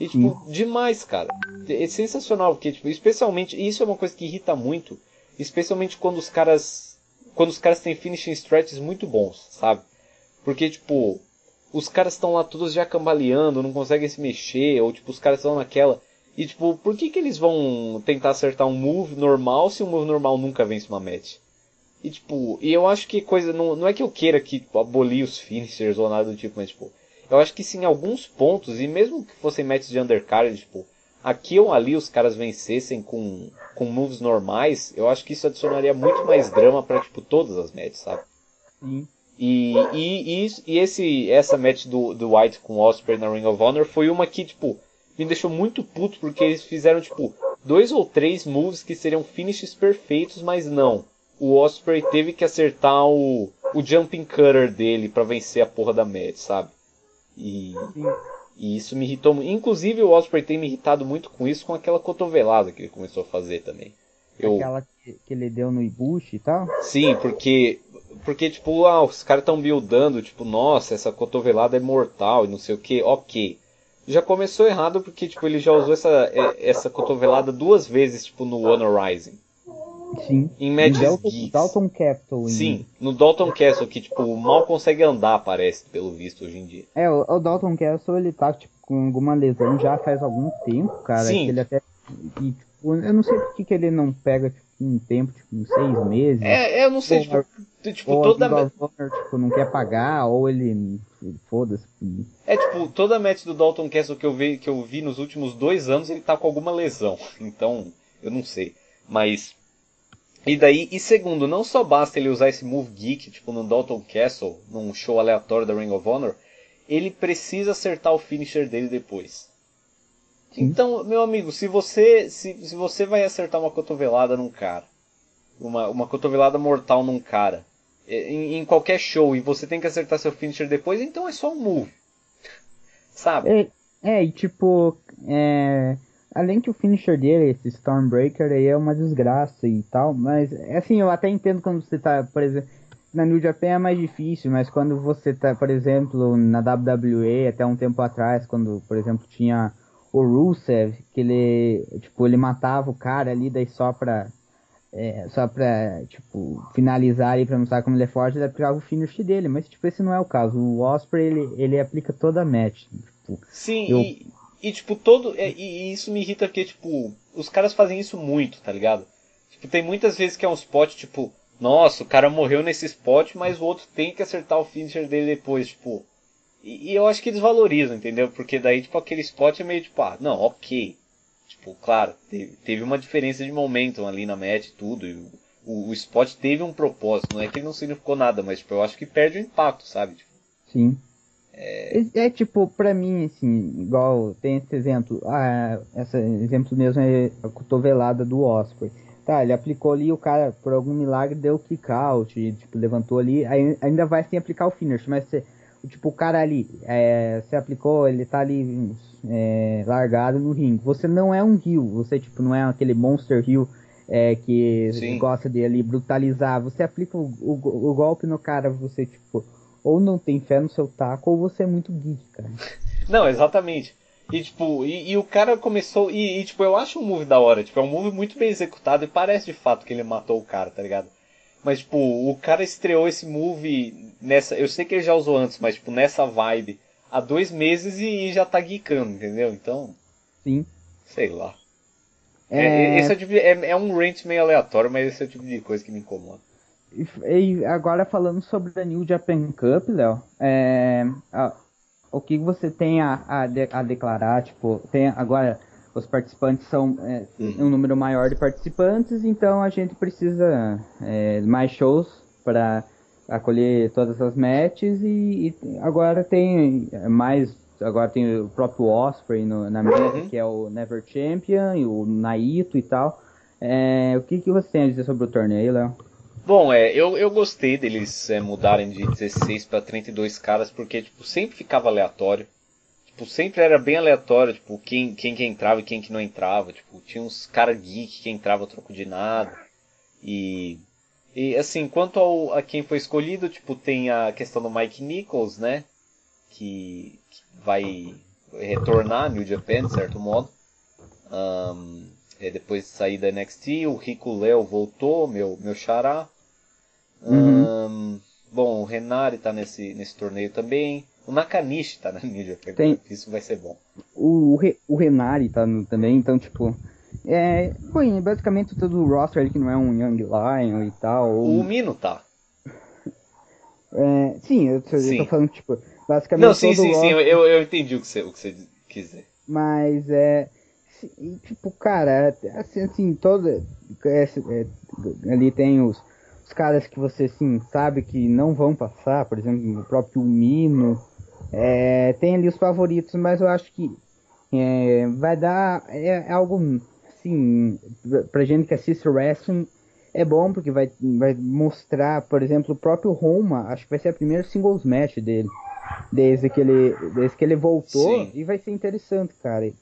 E tipo, demais, cara. É sensacional, porque tipo, especialmente, e isso é uma coisa que irrita muito, especialmente quando os caras quando os caras têm finishing stretches muito bons, sabe? Porque tipo, os caras estão lá todos já cambaleando, não conseguem se mexer, ou tipo, os caras estão naquela e tipo, por que, que eles vão tentar acertar um move normal se um move normal nunca vence uma match? E tipo, e eu acho que coisa. Não, não é que eu queira que tipo, abolir os finishers ou nada do tipo, mas tipo, eu acho que sim, em alguns pontos, e mesmo que fossem matches de undercard, tipo, aqui ou ali os caras vencessem com, com moves normais, eu acho que isso adicionaria muito mais drama pra, tipo, todas as matches, sabe? Sim. E, e, e, e, esse, essa match do, do White com o Osprey na Ring of Honor foi uma que, tipo, me deixou muito puto porque eles fizeram, tipo, dois ou três moves que seriam finishes perfeitos, mas não. O Osprey teve que acertar o, o jumping cutter dele para vencer a porra da match, sabe? E, e isso me irritou muito. Inclusive o Osprey tem me irritado muito com isso, com aquela cotovelada que ele começou a fazer também. Eu... Aquela que, que ele deu no Ibushi e tal? Sim, porque porque, tipo, ah, os caras estão buildando, tipo, nossa, essa cotovelada é mortal e não sei o que, ok. Já começou errado porque, tipo, ele já usou essa, essa cotovelada duas vezes, tipo, no One Rising. Sim. Em Magic Dalton, Dalton Castle. Sim, no Dalton Castle, que, tipo, mal consegue andar, parece, pelo visto, hoje em dia. É, o, o Dalton Castle, ele tá, tipo, com alguma lesão já faz algum tempo, cara. Sim. ele até... E, tipo, eu não sei por que, que ele não pega, tipo, um tempo, tipo, uns seis meses. É, eu não sei, ou, tipo, tipo ou toda. Dalton, tipo, não quer pagar, ou ele. Foda-se. É, tipo, toda a match do Dalton Castle que eu, vi, que eu vi nos últimos dois anos, ele tá com alguma lesão. Então, eu não sei. Mas. E daí, e segundo, não só basta ele usar esse move geek, tipo, no Dalton Castle, num show aleatório da Ring of Honor, ele precisa acertar o finisher dele depois. Então, meu amigo, se você se, se você vai acertar uma cotovelada num cara, uma, uma cotovelada mortal num cara, em, em, qualquer show, e você tem que acertar seu finisher depois, então é só um move. Sabe? É, é e tipo, é, além que o finisher dele, esse Stormbreaker aí é uma desgraça e tal, mas assim, eu até entendo quando você tá, por exemplo, na New Japan é mais difícil, mas quando você tá, por exemplo, na WWE até um tempo atrás, quando, por exemplo, tinha o Rusev, que ele, tipo, ele matava o cara ali, daí só pra, é, só pra, tipo, finalizar e pra mostrar como ele é forte, ele aplicava o finish dele, mas, tipo, esse não é o caso. O Osprey, ele, ele aplica toda a match. Tipo, Sim, eu... e, e, tipo, todo, é, e, e, isso me irrita porque, tipo, os caras fazem isso muito, tá ligado? Tipo, tem muitas vezes que é um spot, tipo, nossa, o cara morreu nesse spot, mas o outro tem que acertar o finisher dele depois, tipo... E, e, eu acho que eles valorizam, entendeu? Porque daí, tipo, aquele spot é meio tipo, ah, não, ok. Tipo, claro, teve, teve uma diferença de momento ali na match e tudo. E o, o, spot teve um propósito, não é que ele não significou nada, mas tipo, eu acho que perde o impacto, sabe? Tipo, Sim. É... é... tipo, pra mim, assim, igual tem esse exemplo, ah, esse exemplo mesmo é a cotovelada do Osprey. Tá, ele aplicou ali, o cara, por algum milagre, deu kick out, e, tipo, levantou ali, aí, ainda vai sem aplicar o finish, mas você tipo, o cara ali, é, você aplicou, ele tá ali é, largado no ringue. Você não é um rio, você tipo, não é aquele monster rio é, que Sim. gosta de ali brutalizar. Você aplica o, o, o, golpe no cara, você tipo, ou não tem fé no seu taco, ou você é muito geek, cara. Não, exatamente. E tipo, e, e o cara começou. E, e, tipo, eu acho um move da hora, tipo, é um move muito bem executado e parece de fato que ele matou o cara, tá ligado? Mas, tipo, o cara estreou esse move nessa. Eu sei que ele já usou antes, mas, tipo, nessa vibe há dois meses e já tá geekando, entendeu? Então. Sim. Sei lá. É... É, esse é, tipo, é, é, um rant meio aleatório, mas esse é o tipo de coisa que me incomoda. E agora falando sobre a New Japan Cup, Léo, é, o que você tem a, a, de, a declarar? Tipo, tem agora os participantes são é, uhum. um número maior de participantes, então a gente precisa é, mais shows para acolher todas as matches e, e, agora tem mais agora tem o próprio Osprey no, na mesa uhum. que é o Never Champion e o Naito e tal é, o que, que você tem a dizer sobre o torneio, Léo? Bom, é, eu, eu gostei deles é, mudarem de 16 para 32 caras porque tipo sempre ficava aleatório tipo, sempre era bem aleatório, tipo, quem, quem que entrava e quem que não entrava. Tipo, tinha uns cara geek que entrava troco de nada. E. E assim, quanto ao, a quem foi escolhido, tipo, tem a questão do Mike Nichols, né? Que, que vai retornar New Japan, de certo modo. Um, é, depois de sair da NXT, o Rico Léo voltou, meu, meu xará. Uhum. Um, bom, o Renari tá nesse, nesse torneio também. O Nakanishi tá na mídia. Tem... Isso vai ser bom. O, o, Re, o Renari tá no, também, então, tipo. É. Foi basicamente todo o roster ali que não é um Young Lion e tal. Ou... O Mino tá. É, sim, eu, eu sim. tô falando, tipo, basicamente. Não, sim, sim, roster... sim, eu, eu entendi o que você, o que você quis dizer. Mas é. Tipo, cara, assim, assim todo. É, é, ali tem os caras que você sim sabe que não vão passar, por exemplo, o próprio Mino. É, tem ali os favoritos, mas eu acho que é, vai dar é, é algo assim pra gente que assiste wrestling é bom porque vai, vai mostrar, por exemplo, o próprio Roma, acho que vai ser a primeira singles match dele desde que ele desde que ele voltou Sim. e vai ser interessante, cara.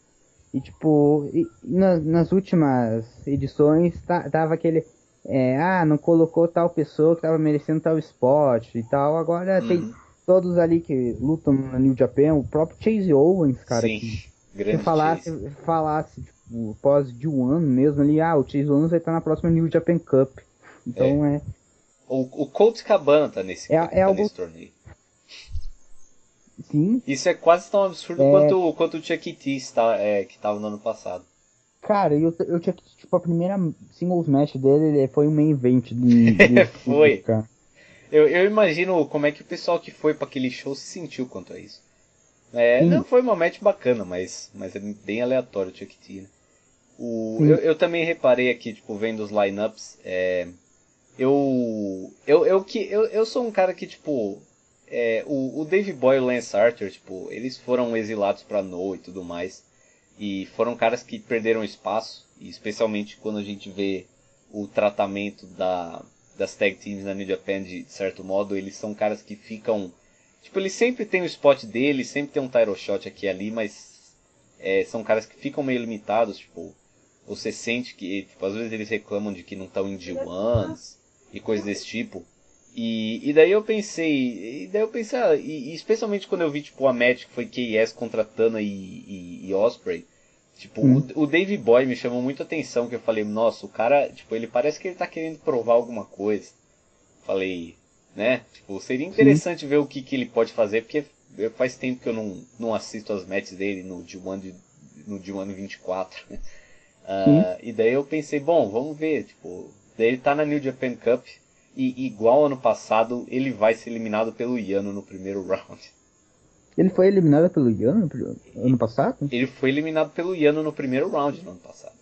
E tipo, e, na, nas últimas edições tá, tava aquele é, ah, não colocou tal pessoa que tava merecendo tal spot e tal. Agora uhum. tem todos ali que lutam no New Japan, o próprio Chase Owens, cara. Sim, que, que falasse, falasse, tipo, pós de um ano mesmo ali, ah, o Chase Owens vai estar na próxima New Japan Cup. Então é. é... O, o Colt Cabana tá nesse, é, é algo... nesse torneio. Sim. Isso é quase tão absurdo é... quanto, quanto o Chuck T está, é, que estava no ano passado. Cara, eu, eu tinha que, tipo, a primeira singles match dele foi um main event de, de Foi. Eu, eu imagino como é que o pessoal que foi para aquele show se sentiu quanto a isso. É, não foi uma match bacana, mas, mas é bem aleatório o Chuck T, né? O, eu, eu, também reparei aqui, tipo, vendo os lineups, é, eu, eu, eu, que, eu, eu sou um cara que, tipo, é, o, o Dave Boy e o Lance Arthur, tipo, eles foram exilados pra No e tudo mais. E foram caras que perderam espaço, especialmente quando a gente vê o tratamento da, das tag teams na New Japan de, certo modo, eles são caras que ficam. Tipo, eles sempre tem o spot deles, sempre tem um title shot aqui e ali, mas é, são caras que ficam meio limitados, tipo, você sente que, tipo, às vezes eles reclamam de que não estão em D1s e coisas desse tipo. E, e daí eu pensei, e daí eu pensei, ah, e, e, especialmente quando eu vi tipo a match que foi KS contra Tana e, e, e Osprey, tipo, hum. o, o Dave Boy me chamou muito a atenção, que eu falei, nossa, o cara, tipo, ele parece que ele tá querendo provar alguma coisa. Falei, né? Tipo, seria interessante Sim. ver o que, que ele pode fazer, porque faz tempo que eu não, não assisto as matches dele no D1 de, no D1 24. uh, e daí eu pensei, bom, vamos ver, tipo, daí ele tá na New Japan Cup, e igual ano passado, ele vai ser eliminado pelo Yano no primeiro round. Ele foi eliminado pelo Yano no ano passado? Ele foi eliminado pelo Yano no primeiro round no ano passado.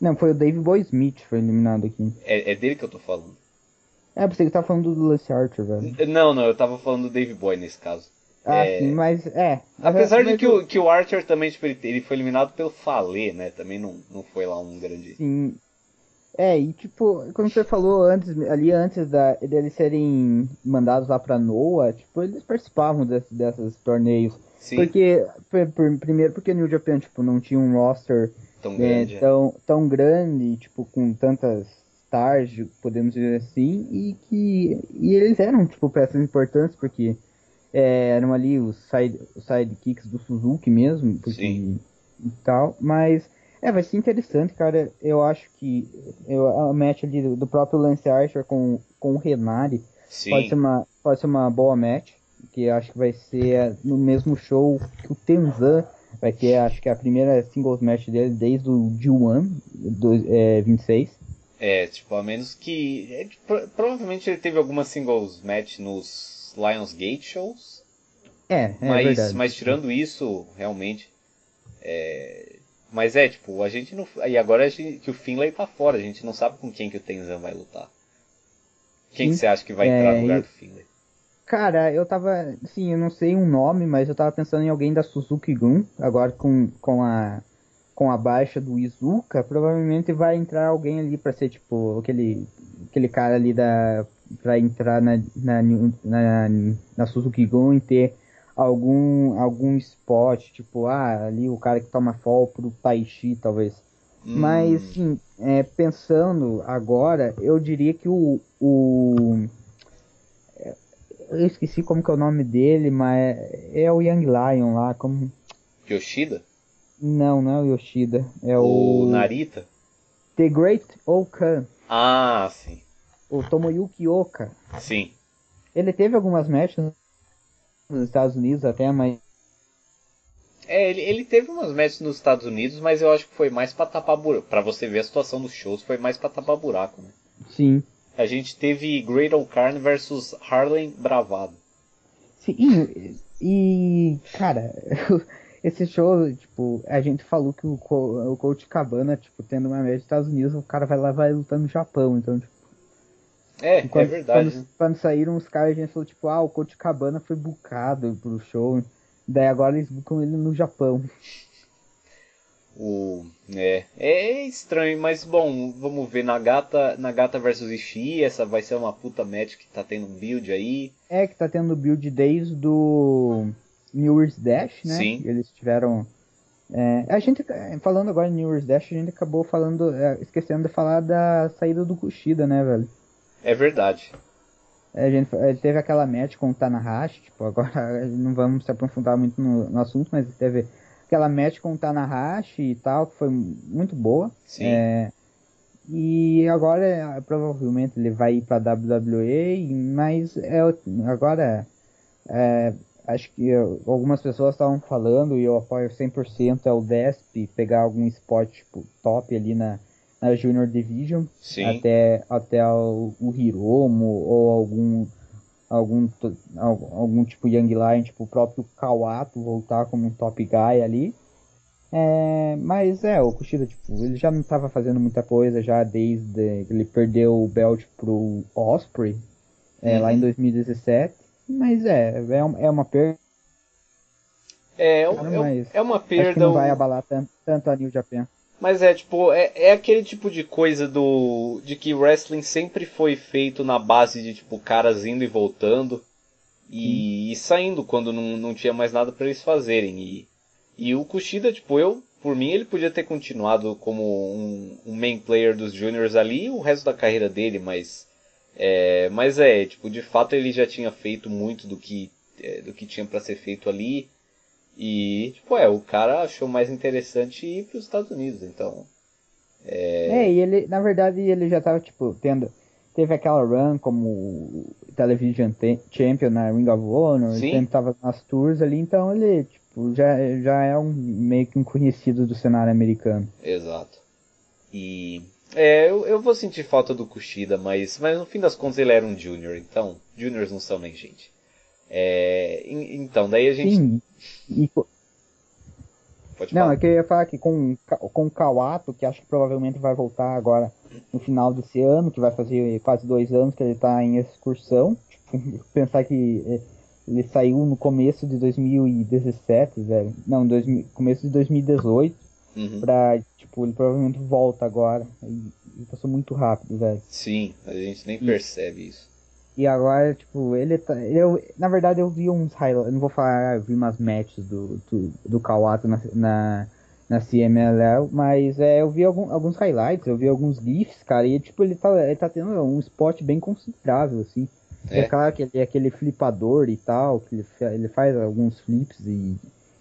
Não, foi o Dave Boy Smith que foi eliminado aqui. É, é dele que eu tô falando. É, pensei que tava falando do Lance Archer, velho. Não, não, eu tava falando do Dave Boy nesse caso. Ah, é... sim, mas é. Apesar mas de que, eu... o, que o Archer também, tipo, ele, ele foi eliminado pelo Falê, né? Também não, não foi lá um grande. Sim, é, e tipo, como você falou antes, ali antes da, deles serem mandados lá pra Noah, tipo, eles participavam desse, desses torneios. Sim. Porque, por, por, primeiro porque New Japan, tipo, não tinha um roster tão, é, grande, tão, tão grande, tipo, com tantas stars, podemos dizer assim, e que e eles eram, tipo, peças importantes, porque é, eram ali os, side, os sidekicks do Suzuki mesmo, porque, Sim. e tal, mas é, vai ser interessante, cara. Eu acho que eu, a match ali do, do próprio Lance Archer com, com o Renari pode ser, uma, pode ser uma boa match. Que acho que vai ser no mesmo show que o Tenzan vai ter, acho que é a primeira singles match dele desde o G1 do, é, 26. É, tipo, a menos que. É, provavelmente ele teve alguma singles match nos Lionsgate shows. É, é mas, verdade. mas tirando isso, realmente. É, mas é, tipo, a gente não. E agora gente, que o Finlay tá fora, a gente não sabe com quem que o Tenzan vai lutar. Quem que você acha que vai é, entrar no lugar do Finlay? Cara, eu tava. Sim, eu não sei um nome, mas eu tava pensando em alguém da Suzuki Gun. Agora com, com a. Com a baixa do Izuka, provavelmente vai entrar alguém ali pra ser, tipo, aquele. Aquele cara ali da. Pra entrar na, na, na, na Suzuki Gun e ter algum algum spot, tipo, ah, ali o cara que toma fall pro Taishi, talvez. Hum. Mas, sim, é, pensando agora, eu diria que o, o. Eu esqueci como que é o nome dele, mas é o Young Lion lá, como. Yoshida? Não, não é o Yoshida. É o. O Narita? The Great Okan. Ah, sim. O Tomoyuki Oka. Sim. Ele teve algumas matches nos Estados Unidos até, mas. É, ele, ele teve umas matches nos Estados Unidos, mas eu acho que foi mais pra tapar buraco. Pra você ver a situação dos shows, foi mais pra tapar buraco, né? Sim. A gente teve Great O'Karn versus Harlem Bravado. Sim, e, e cara, esse show, tipo, a gente falou que o, o Coach Cabana, tipo, tendo uma match nos Estados Unidos, o cara vai lá vai lutar no Japão, então, tipo, É, é é verdade. Quando, quando, saíram os caras, a gente falou, tipo, ah, o Cabana foi bucado pro show. Daí agora eles bucam ele no Japão. O, é, é estranho, mas bom, vamos ver Nagata, Nagata versus Ishii, essa vai ser uma puta match que tá tendo um build aí. É, que tá tendo build desde do New Year's Dash, né? Sim. Eles tiveram é, a gente, falando agora em New Year's Dash, a gente acabou falando, é, esquecendo de falar da saída do Kushida, né, velho? É verdade. É, a gente teve aquela match com o Tanahashi, tipo, agora não vamos se aprofundar muito no, no, assunto, mas teve aquela match com o Tanahashi e tal, que foi muito boa. Sim. É, e agora, provavelmente, ele vai ir pra WWE, mas é, agora é, acho que algumas pessoas estavam falando, e eu apoio 100%, é o Desp pegar algum spot tipo, top ali na, na Junior Division, Sim. até, até o, o Hiromo, ou algum, algum, algum tipo Young Lion, tipo o próprio Kawato voltar como um top guy ali. É, mas é, o Kushida, tipo, ele já não estava fazendo muita coisa já desde ele perdeu o belt pro Osprey é, uhum. lá em 2017. Mas é, é, é uma perda. É, é, é, é uma perda. Acho que não vai abalar tanto, tanto a New Japan. Mas é tipo, é, é aquele tipo de coisa do. de que wrestling sempre foi feito na base de tipo caras indo e voltando e, e saindo quando não, não tinha mais nada para eles fazerem. E, e o Kushida, tipo, eu, por mim, ele podia ter continuado como um, um main player dos juniors ali o resto da carreira dele, mas é, mas é, tipo, de fato ele já tinha feito muito do que, é, do que tinha para ser feito ali. E, tipo, é, o cara achou mais interessante ir para os Estados Unidos, então. É... é, e ele, na verdade, ele já tava, tipo, tendo. Teve aquela run como Television Champion na Ring of Honor, Sim. ele sempre tava nas tours ali, então ele, tipo, já, já é um meio que um conhecido do cenário americano. Exato. E é, eu, eu vou sentir falta do Kushida, mas, mas no fim das contas ele era um Junior, então Juniors não são nem gente. É, então, daí a gente. Sim. E... Pode não, falar. é que eu ia falar que com, com o Kawato, que acho que provavelmente vai voltar agora no final desse ano, que vai fazer quase dois anos que ele está em excursão. Tipo, pensar que é, ele saiu no começo de 2017, velho. Não, dois, começo de 2018. Uhum. Pra, tipo, ele provavelmente volta agora. E, e passou muito rápido, velho. Sim, a gente nem e, percebe isso. E agora, tipo, ele tá. Eu, na verdade, eu vi uns highlights. Não vou falar, eu vi umas matches do, do, do Kawato na, na, na CMLL, mas é, eu vi algum, alguns highlights, eu vi alguns GIFs, cara, e tipo, ele tá, ele tá tendo um spot bem considerável, assim. É, é claro que ele é aquele flipador e tal, que ele, ele faz alguns flips e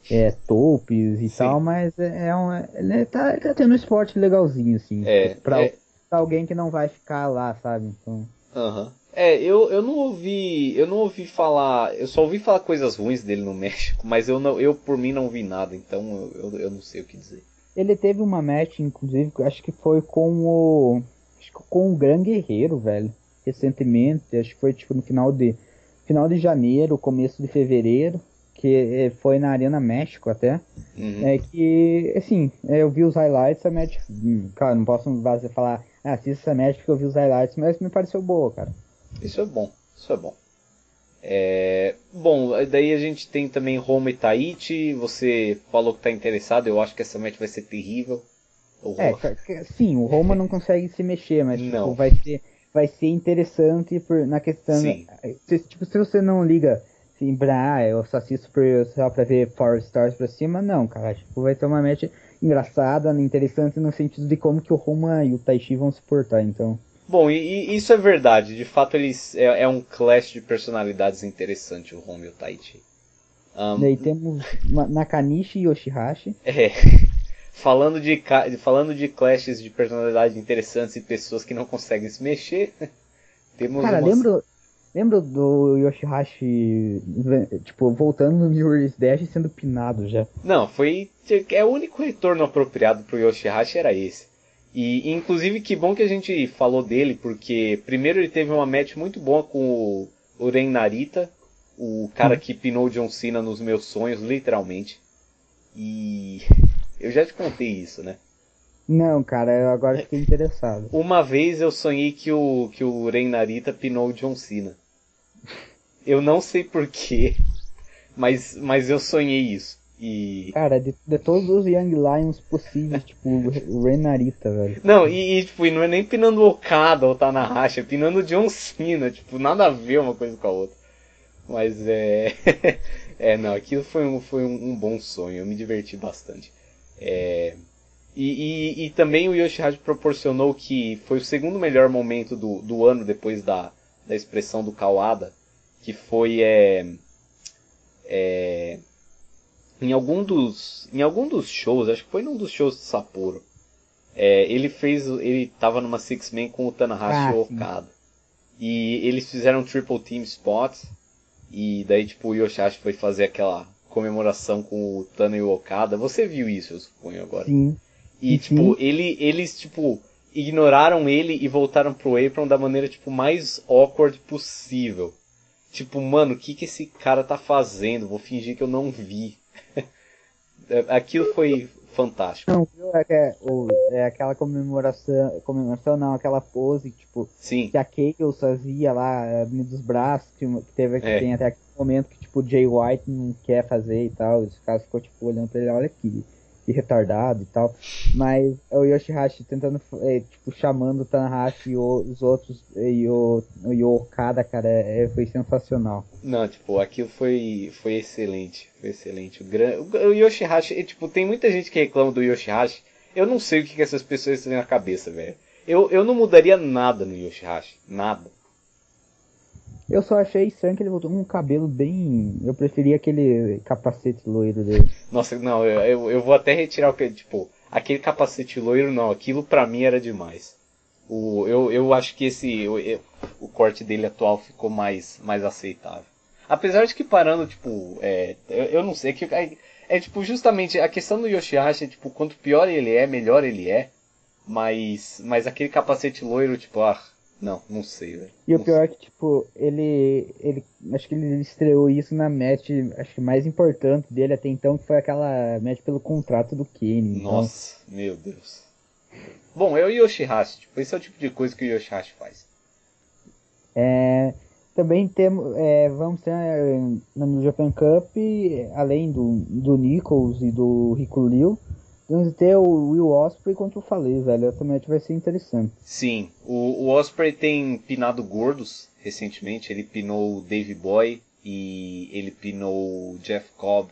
é, topes e Sim. tal, mas é, é um, ele, tá, tá tendo um esporte legalzinho, assim. É, pra, é... pra alguém que não vai ficar lá, sabe? Então. Aham. Uhum. É, eu, eu não ouvi. Eu não ouvi falar. Eu só ouvi falar coisas ruins dele no México, mas eu não, eu por mim não vi nada, então eu, eu, eu não sei o que dizer. Ele teve uma match, inclusive, acho que foi com o. Acho que com o Gran Guerreiro, velho. Recentemente, acho que foi tipo no final de. Final de janeiro, começo de fevereiro que eh, foi na Arena México até. Uhum. É que, assim, eu vi os highlights, a match. Hum, cara, não posso falar, ah, assista essa match porque eu vi os highlights, mas me pareceu boa, cara. Isso é bom, isso é bom. É... Bom, daí a gente tem também Roma e Tahiti. Você falou que tá interessado, eu acho que essa match vai ser terrível. O é, sim, o Roma não consegue se mexer, mas tipo, vai ser vai ser interessante por, na questão. Sim. Se, tipo, se você não liga assim, pra, ah, eu só assisto por, só pra ver Power Stars pra cima, não, cara. Tipo, vai ter uma match engraçada, interessante no sentido de como que o Roma e o Taishi vão se portar, então. Bom, e, e isso é verdade. De fato, eles é, é, um clash de personalidades interessante, o Roma e o Taichi. Um, Daí temos Nakanishi e Yoshihashi. É. Falando de, falando de clashes de personalidade interessantes e pessoas que não conseguem se mexer, temos Cara, lembro, Lembra do Yoshihashi, tipo, voltando no New Year's Dash sendo pinado já? Não, foi. É o único retorno apropriado pro Yoshihashi era esse. E inclusive que bom que a gente falou dele, porque primeiro ele teve uma match muito boa com o Ren Narita, o cara hum. que pinou John Cena nos meus sonhos, literalmente. E eu já te contei isso, né? Não, cara, eu agora fiquei interessado. Uma vez eu sonhei que o, que o Ren Narita pinou o John Cena. Eu não sei porquê, mas, mas eu sonhei isso. E... Cara, de, de todos os Young Lions possíveis, tipo, o Ren Narita, velho. Não, e, e, tipo, e não é nem pinando o Okada ou Tanahashi, é pinando John Cena, tipo, nada a ver uma coisa com a outra. Mas é... é, não, aquilo foi um, foi um, um bom sonho, eu me diverti bastante. É... E, e, e, também o Yoshihashi proporcionou que foi o segundo melhor momento do, do ano depois da, da expressão do Kawada, que foi é, é, em algum dos em algum dos shows, acho que foi num dos shows de Sapporo. É, ele fez, ele tava numa six man com o Tanahashi ah, e o Okada. E eles fizeram triple team spots e daí tipo o Yoshihashi foi fazer aquela comemoração com o Tana e o Okada. Você viu isso, eu suponho agora. Sim. E, tipo, ele, eles, tipo, ignoraram ele e voltaram pro Apron da maneira, tipo, mais awkward possível. Tipo, mano, o que que esse cara tá fazendo? Vou fingir que eu não vi. Aquilo foi fantástico. Não, é, é, é aquela comemoração, comemoração não, aquela pose, tipo, Sim. que a Chaos fazia lá, abrindo dos braços, que, teve, que é. tem até aquele momento que, tipo, o Jay White não quer fazer e tal, os caras ficou, tipo, olhando pra ele, olha aqui de retardado e tal. Mas é o Yoshihashi tentando, é, tipo, chamando o Tanahashi e os outros e o, e o Okada, cara, é, foi sensacional. Não, tipo, aquilo foi, foi excelente. Foi excelente. O, gran... o Yoshihashi, tipo, tem muita gente que reclama do Yoshihashi. Eu não sei o que, que essas pessoas têm na cabeça, velho. Eu, eu não mudaria nada no Yoshihashi. Nada. Eu só achei estranho que ele voltou com um cabelo bem. Eu preferia aquele capacete loiro dele. Nossa, não, eu, eu vou até retirar o que. Tipo, aquele capacete loiro não, aquilo pra mim era demais. O, eu, eu acho que esse. O, o corte dele atual ficou mais, mais aceitável. Apesar de que parando, tipo, é, eu, eu não sei, é que é, é, tipo justamente a questão do Yoshihashi, é, tipo, quanto pior ele é, melhor ele é. Mas, mas aquele capacete loiro, tipo, ah, não, não sei, velho. E o pior é que, tipo, ele, ele. Acho que ele estreou isso na match, acho que mais importante dele até então, que foi aquela match pelo contrato do Kenny. Então. Nossa, meu Deus. Bom, é o Yoshihashi, tipo, esse é o tipo de coisa que o Yoshihashi faz. É. Também temos. É, vamos ter no Japan Cup, além do, do Nichols e do Rico Liu Vamos ter o Will Osprey contra o Falei, velho. Também vai ser interessante. Sim, o, o Osprey tem pinado gordos recentemente. Ele pinou o Dave Boy e ele pinou o Jeff Cobb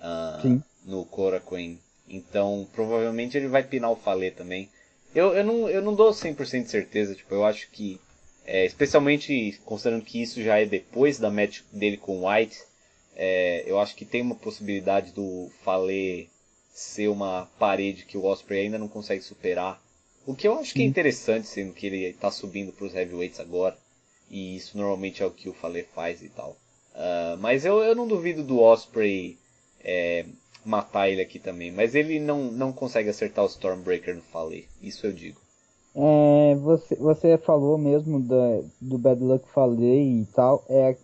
uh, no Korakuen. Então, provavelmente ele vai pinar o Falei também. Eu, eu, não, eu não dou 100% de certeza. Tipo, eu acho que, é, especialmente considerando que isso já é depois da match dele com o White, é, eu acho que tem uma possibilidade do Falei ser uma parede que o Osprey ainda não consegue superar. O que eu acho que é interessante, sendo que ele está subindo para os heavyweights agora. E isso normalmente é o que o Fale faz e tal. Uh, mas eu, eu não duvido do Osprey é, matar ele aqui também. Mas ele não, não consegue acertar o Stormbreaker no Fale. Isso eu digo. É, você, você falou mesmo da, do Bad Luck Fale e tal. É,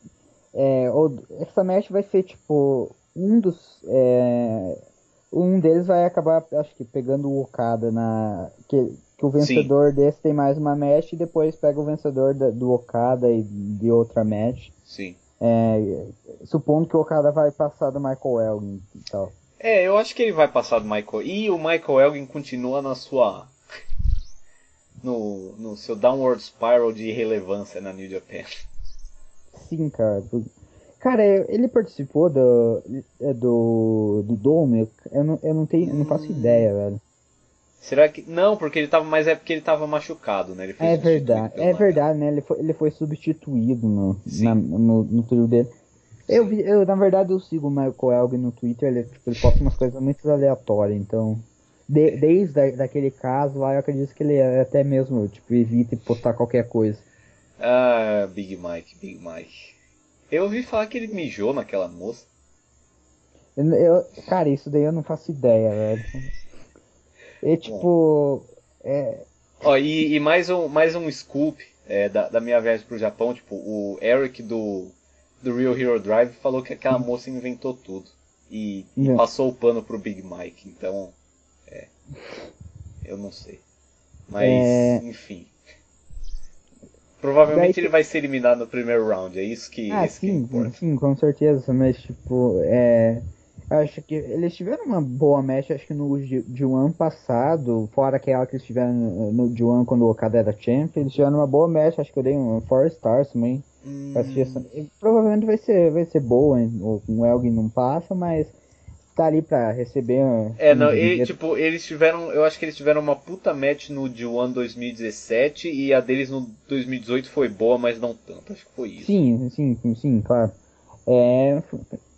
é, essa match vai ser tipo um dos. É, um deles vai acabar, acho que, pegando o Okada na. Que, que o vencedor Sim. desse tem mais uma match e depois pega o vencedor da, do Okada e de outra match. Sim. É, supondo que o Okada vai passar do Michael Elgin e tal. É, eu acho que ele vai passar do Michael. E o Michael Elgin continua na sua. No, no seu downward spiral de irrelevância na New Japan. Sim, cara. Cara, ele participou do, é, do, do Dome? Eu não, eu não, tenho, eu não faço hum. ideia, velho. Será que. Não, porque ele tava. Mas é porque ele tava machucado, né? é verdade, é verdade, né? Ele foi, ele foi substituído no, na, no, no trio dele. Eu, vi, eu, na verdade, eu sigo o Michael Elgin no Twitter, ele, tipo, ele posta umas coisas muito aleatórias, então. De, desde a, daquele caso lá, eu acredito que ele até mesmo, tipo, evita postar qualquer coisa. Ah, Big Mike, Big Mike. Eu ouvi falar que ele mijou naquela moça. Eu, eu, cara, isso daí eu não faço ideia, velho. E tipo. É... Ó, e, e, mais um, mais um scoop é, da, da minha viagem pro Japão, tipo, o Eric do, do Real Hero Drive falou que aquela moça inventou tudo. E, e passou o pano pro Big Mike, então. É. Eu não sei. Mas, é... enfim. Provavelmente Daí, ele vai ser eliminado no primeiro round, é isso que, ah, isso sim, que. Sim, com certeza, mas tipo, é. Acho que eles tiveram uma boa match, acho que no G1 passado, fora aquela que eles tiveram no G1 quando o Okada era champ, eles tiveram uma boa match, acho que eu dei um 4 stars também. Hum. Provavelmente vai ser, vai ser boa, hein? o Elgin não passa, mas tá ali pra receber. É, não, e, tipo, eles tiveram. Eu acho que eles tiveram uma puta match no D1 2017 e a deles no 2018 foi boa, mas não tanto. Acho que foi isso. Sim, sim, sim, claro. É,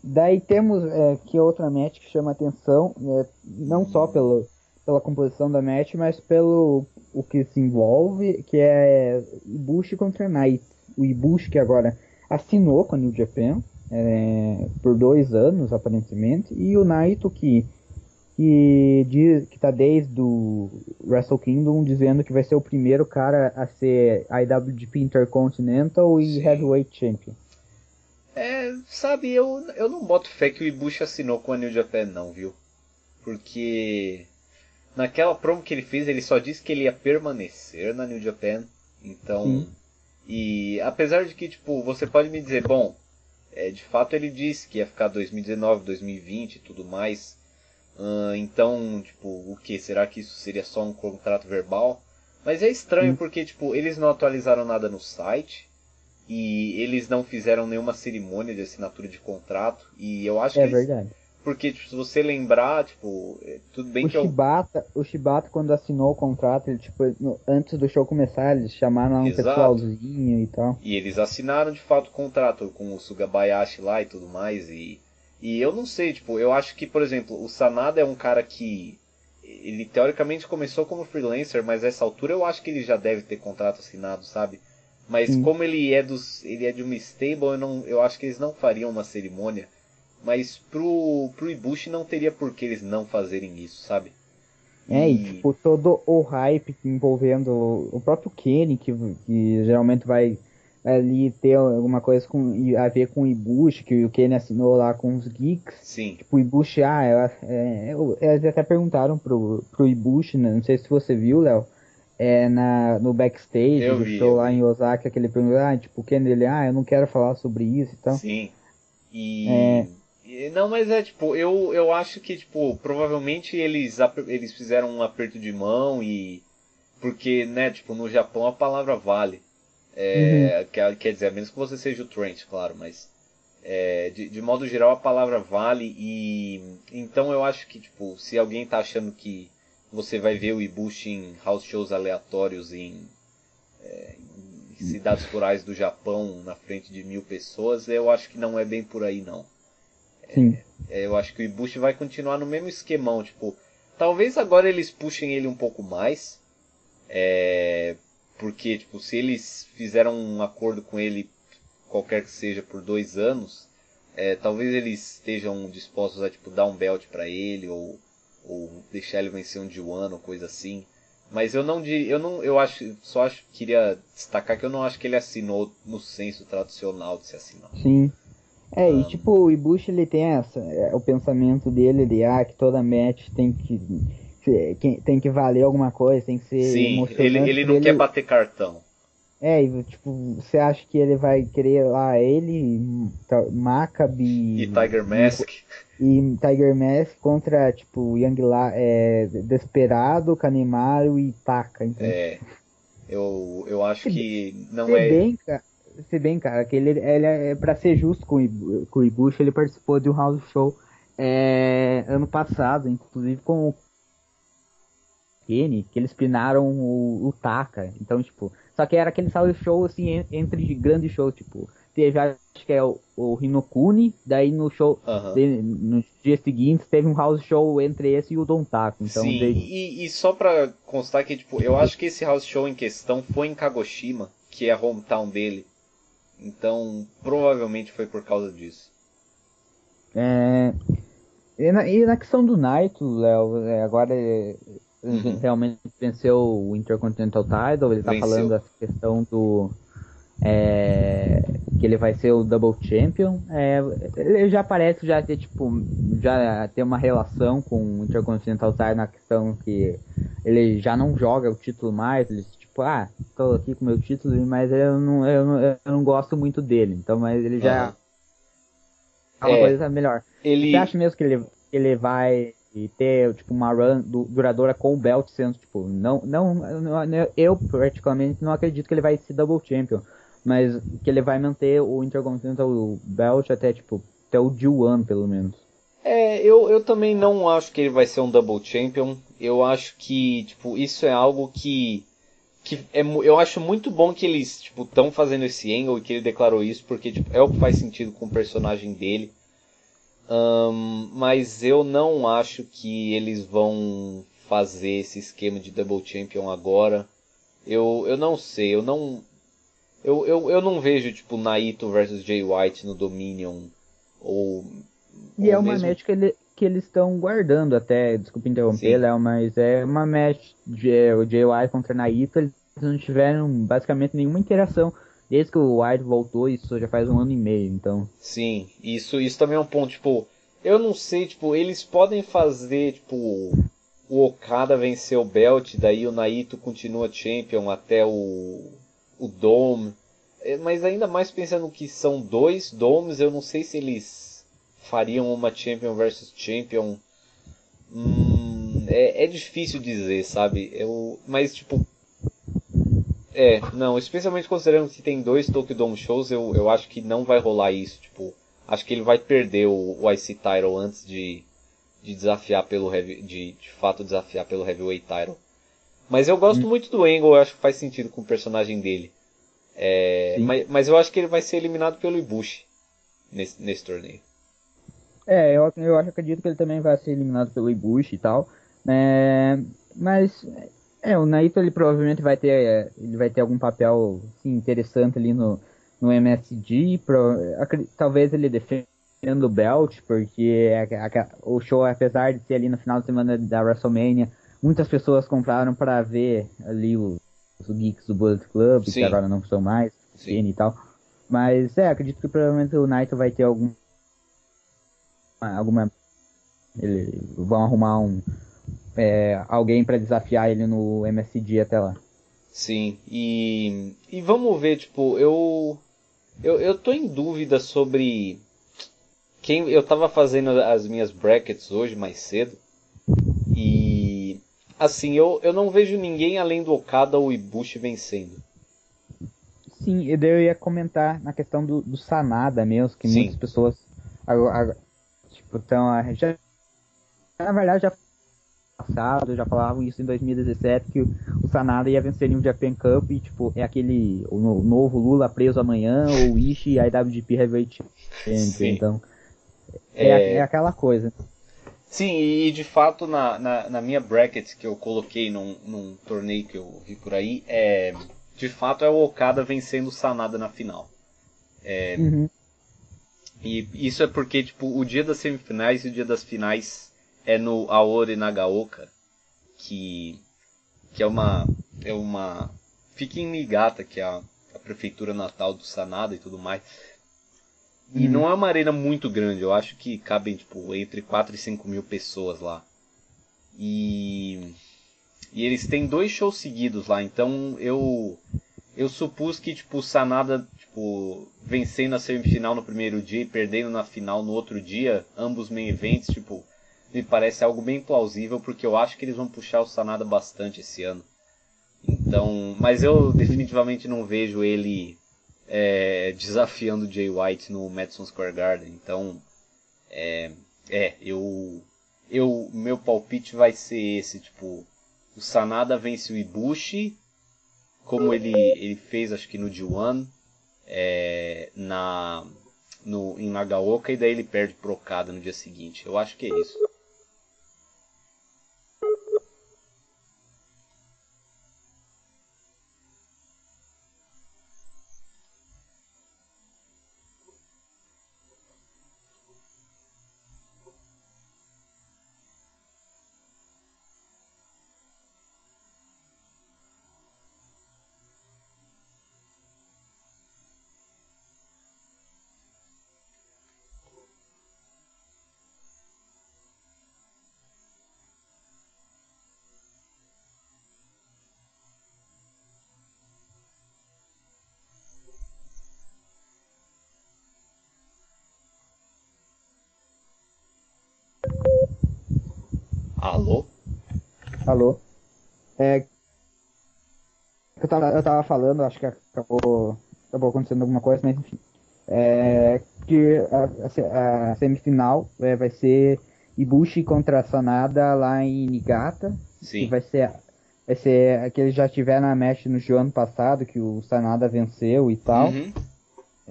daí temos é, que outra match que chama atenção, é, não só pelo, pela composição da match, mas pelo o que se envolve, que é Ibushi contra Knight. O Ibushi que agora assinou com a New Japan é, por dois anos, aparentemente, e o Naito que que diz que tá desde o Wrestle Kingdom dizendo que vai ser o primeiro cara a ser IWGP Intercontinental e Sim. Heavyweight Champion. É, sabe, eu, eu não boto fé que o Ibushi assinou com a New Japan não, viu? Porque naquela promo que ele fez, ele só disse que ele ia permanecer na New Japan. Então, Sim. e apesar de que tipo, você pode me dizer, bom, é, de fato ele disse que ia ficar 2019, 2020 e tudo mais. Uh, então, tipo, o que? Será que isso seria só um contrato verbal? Mas é estranho hum. porque, tipo, eles não atualizaram nada no site e eles não fizeram nenhuma cerimônia de assinatura de contrato e eu acho é que eles, verdade. Porque, tipo, se você lembrar, tipo, é, tudo bem o que Shibata, eu... O Shibata, quando assinou o contrato, ele, tipo, no, antes do show começar, eles chamaram um Exato. pessoalzinho e tal. E eles assinaram, de fato, o contrato com o Sugabayashi lá e tudo mais. E, e eu não sei, tipo, eu acho que, por exemplo, o Sanada é um cara que... Ele, teoricamente, começou como freelancer, mas essa altura eu acho que ele já deve ter contrato assinado, sabe? Mas Sim. como ele é dos... Ele é de uma stable, eu, não, eu acho que eles não fariam uma cerimônia mas pro, pro Ibushi não teria por que eles não fazerem isso, sabe? É, e, tipo, todo o hype envolvendo o próprio Kenny, que, que geralmente vai ali ter alguma coisa com, a ver com o Ibushi, que o Kenny assinou lá com os Geeks. Sim. Tipo, o Ibushi, ah, é, é, eles até perguntaram pro, pro Ibushi, né, não sei se você viu, Léo, é, na, no backstage eu do vi, show lá em Osaka, que ele perguntou, ah, tipo, o Kenny, ele, ah, eu não quero falar sobre isso e tal. Sim. E... É, não, mas é tipo, eu, eu acho que, tipo, provavelmente eles, eles fizeram um aperto de mão e. Porque, né, tipo, no Japão a palavra vale. É, uhum. quer, quer dizer, a menos que você seja o Trent, claro, mas. É, de, de modo geral a palavra vale e. Então eu acho que, tipo, se alguém tá achando que você vai ver o Ibushi em house shows aleatórios em, é, em cidades rurais do Japão na frente de mil pessoas, eu acho que não é bem por aí não. Sim. É, eu acho que o Ibushi vai continuar no mesmo esquemão, tipo, talvez agora eles puxem ele um pouco mais, é, porque, tipo, se eles fizeram um acordo com ele, qualquer que seja, por dois anos, é, talvez eles estejam dispostos a, tipo, dar um belt para ele, ou, ou deixar ele vencer um D1 ou coisa assim. Mas eu não eu não eu acho só acho queria destacar que eu não acho que ele assinou no senso tradicional de se assinar. Sim. É, e tipo, o Ibushi ele tem essa, é, o pensamento dele de ah, que toda match tem que tem que valer alguma coisa, tem que ser Sim, ele, ele não ele... quer bater cartão. É, e tipo, você acha que ele vai querer lá ele, Maccabi e Tiger Mask e, Tiger Mask contra tipo Young La, é, Desperado, Kanemaru e Taka, então. É. Eu, eu acho que não é bem, se bem, cara, que ele, ele é pra ser justo com o, com o Ibushi, ele participou de um house show é, ano passado, inclusive com o Kenny, que eles pinaram o, o Taka. Então, tipo, só que era aquele house show assim, entre grandes shows, tipo, teve acho que é o, o Hinokuni, daí no show, uhum. de, nos dias seguintes, teve um house show entre esse e o Don Taco. Então, Sim, e, e, só pra constar que, tipo, eu acho que esse house show em questão foi em Kagoshima, que é a hometown dele. Então, provavelmente foi por causa disso. É... E, na, e na questão do Naito, Léo, é, agora é, uhum. realmente venceu o Intercontinental Title, ele tá venceu. falando essa questão do. É, que ele vai ser o Double Champion. É, ele já parece já ter tipo já ter uma relação com o Intercontinental Title na questão que ele já não joga o título mais, ele tipo, ah, tô aqui com meu título, mas eu não, eu não, eu não gosto muito dele. Então, mas ele já é uma é, coisa melhor. Ele... Você acha mesmo que ele, ele vai ter tipo uma run duradoura com o belt sendo tipo não, não não eu praticamente não acredito que ele vai ser double champion mas que ele vai manter o Intercontinental Belt até tipo até o D1 pelo menos é, eu, eu também não acho que ele vai ser um Double Champion. Eu acho que, tipo, isso é algo que. Que é, eu acho muito bom que eles, tipo, estão fazendo esse angle e que ele declarou isso, porque, tipo, é o que faz sentido com o personagem dele. Um, mas eu não acho que eles vão fazer esse esquema de Double Champion agora. Eu, eu não sei, eu não. Eu, eu, eu não vejo, tipo, Naito versus Jay White no Dominion. Ou e é uma mesmo... match que, ele, que eles estão guardando até, desculpa interromper, Léo, mas é uma match de o JY contra Naito, eles não tiveram basicamente nenhuma interação desde que o White voltou, isso já faz um ano e meio, então. Sim, isso, isso também é um ponto, tipo, eu não sei, tipo, eles podem fazer, tipo, o Okada vencer o belt, daí o Naito continua champion até o, o Dome, é, mas ainda mais pensando que são dois Domes, eu não sei se eles fariam uma Champion versus Champion. Hum, é, é difícil dizer, sabe? Eu, mas tipo. É, não, especialmente considerando que tem dois Tokyo Dome shows, eu, eu acho que não vai rolar isso. Tipo, acho que ele vai perder o, o IC Title antes de, de desafiar pelo heavy, de, de fato desafiar pelo Heavyweight Title. Mas eu gosto hum. muito do Angle, eu acho que faz sentido com o personagem dele. É, mas, mas eu acho que ele vai ser eliminado pelo Ibushi nesse, nesse torneio. É, eu, eu acho, acredito que ele também vai ser eliminado pelo Ibushi e tal. É, mas é, o Naito ele provavelmente vai ter ele vai ter algum papel assim, interessante ali no, no MSG. Pro, talvez ele defenda o belt, porque é, é, o show, apesar de ser ali no final de semana da WrestleMania, muitas pessoas compraram para ver ali os, os geeks do Bullet Club, Sim. que agora não são mais, Sim. e tal. Mas é, acredito que provavelmente o Naito vai ter algum alguma ele, vão arrumar um é, alguém para desafiar ele no MSD até lá. Sim, e, e vamos ver, tipo, eu, eu eu tô em dúvida sobre quem eu tava fazendo as minhas brackets hoje mais cedo e assim, eu, eu não vejo ninguém além do Okada ou Ibushi vencendo. Sim, eu ia comentar na questão do, do Sanada mesmo, que Sim. muitas pessoas então, já, na verdade, já passado, já falavam isso em 2017, que o, Sanada ia vencer o Japan Cup e, tipo, é aquele, o, novo Lula preso amanhã, ou Ishii e a IWGP Heavyweight Champion, então, é, é... é, aquela coisa. Sim, e de fato na, na, na, minha bracket que eu coloquei num, num torneio que eu vi por aí, é, de fato é o Okada vencendo o Sanada na final. É, uhum. E isso é porque, tipo, o dia das semifinais e o dia das finais é no Aori Nagaoka, que, que é uma. É uma. Fica em Niigata, que é a, a prefeitura natal do Sanada e tudo mais. E uhum. não é uma arena muito grande, eu acho que cabem, tipo, entre 4 e 5 mil pessoas lá. E. E eles têm dois shows seguidos lá, então eu. Eu supus que, tipo, o Sanada tipo, vencendo a semifinal no primeiro dia e perdendo na final no outro dia, ambos main events, tipo, me parece algo bem plausível, porque eu acho que eles vão puxar o Sanada bastante esse ano. Então, mas eu definitivamente não vejo ele é, desafiando o Jay White no Madison Square Garden. Então, é, é, eu, eu, meu palpite vai ser esse, tipo, o Sanada vence o Ibushi, como ele, ele fez, acho que no D1, é, na, no, em Nagaoka e daí ele perde pro Okada no dia seguinte. Eu acho que é isso. Alô? Alô? É. Eu tava, eu tava falando, acho que acabou, acabou acontecendo alguma coisa, mas enfim. É, que a, a, a semifinal é, vai ser Ibushi contra Sanada lá em Nigata. Sim. vai ser vai ser que eles já tiveram na match no ano passado, que o Sanada venceu e tal. Uhum.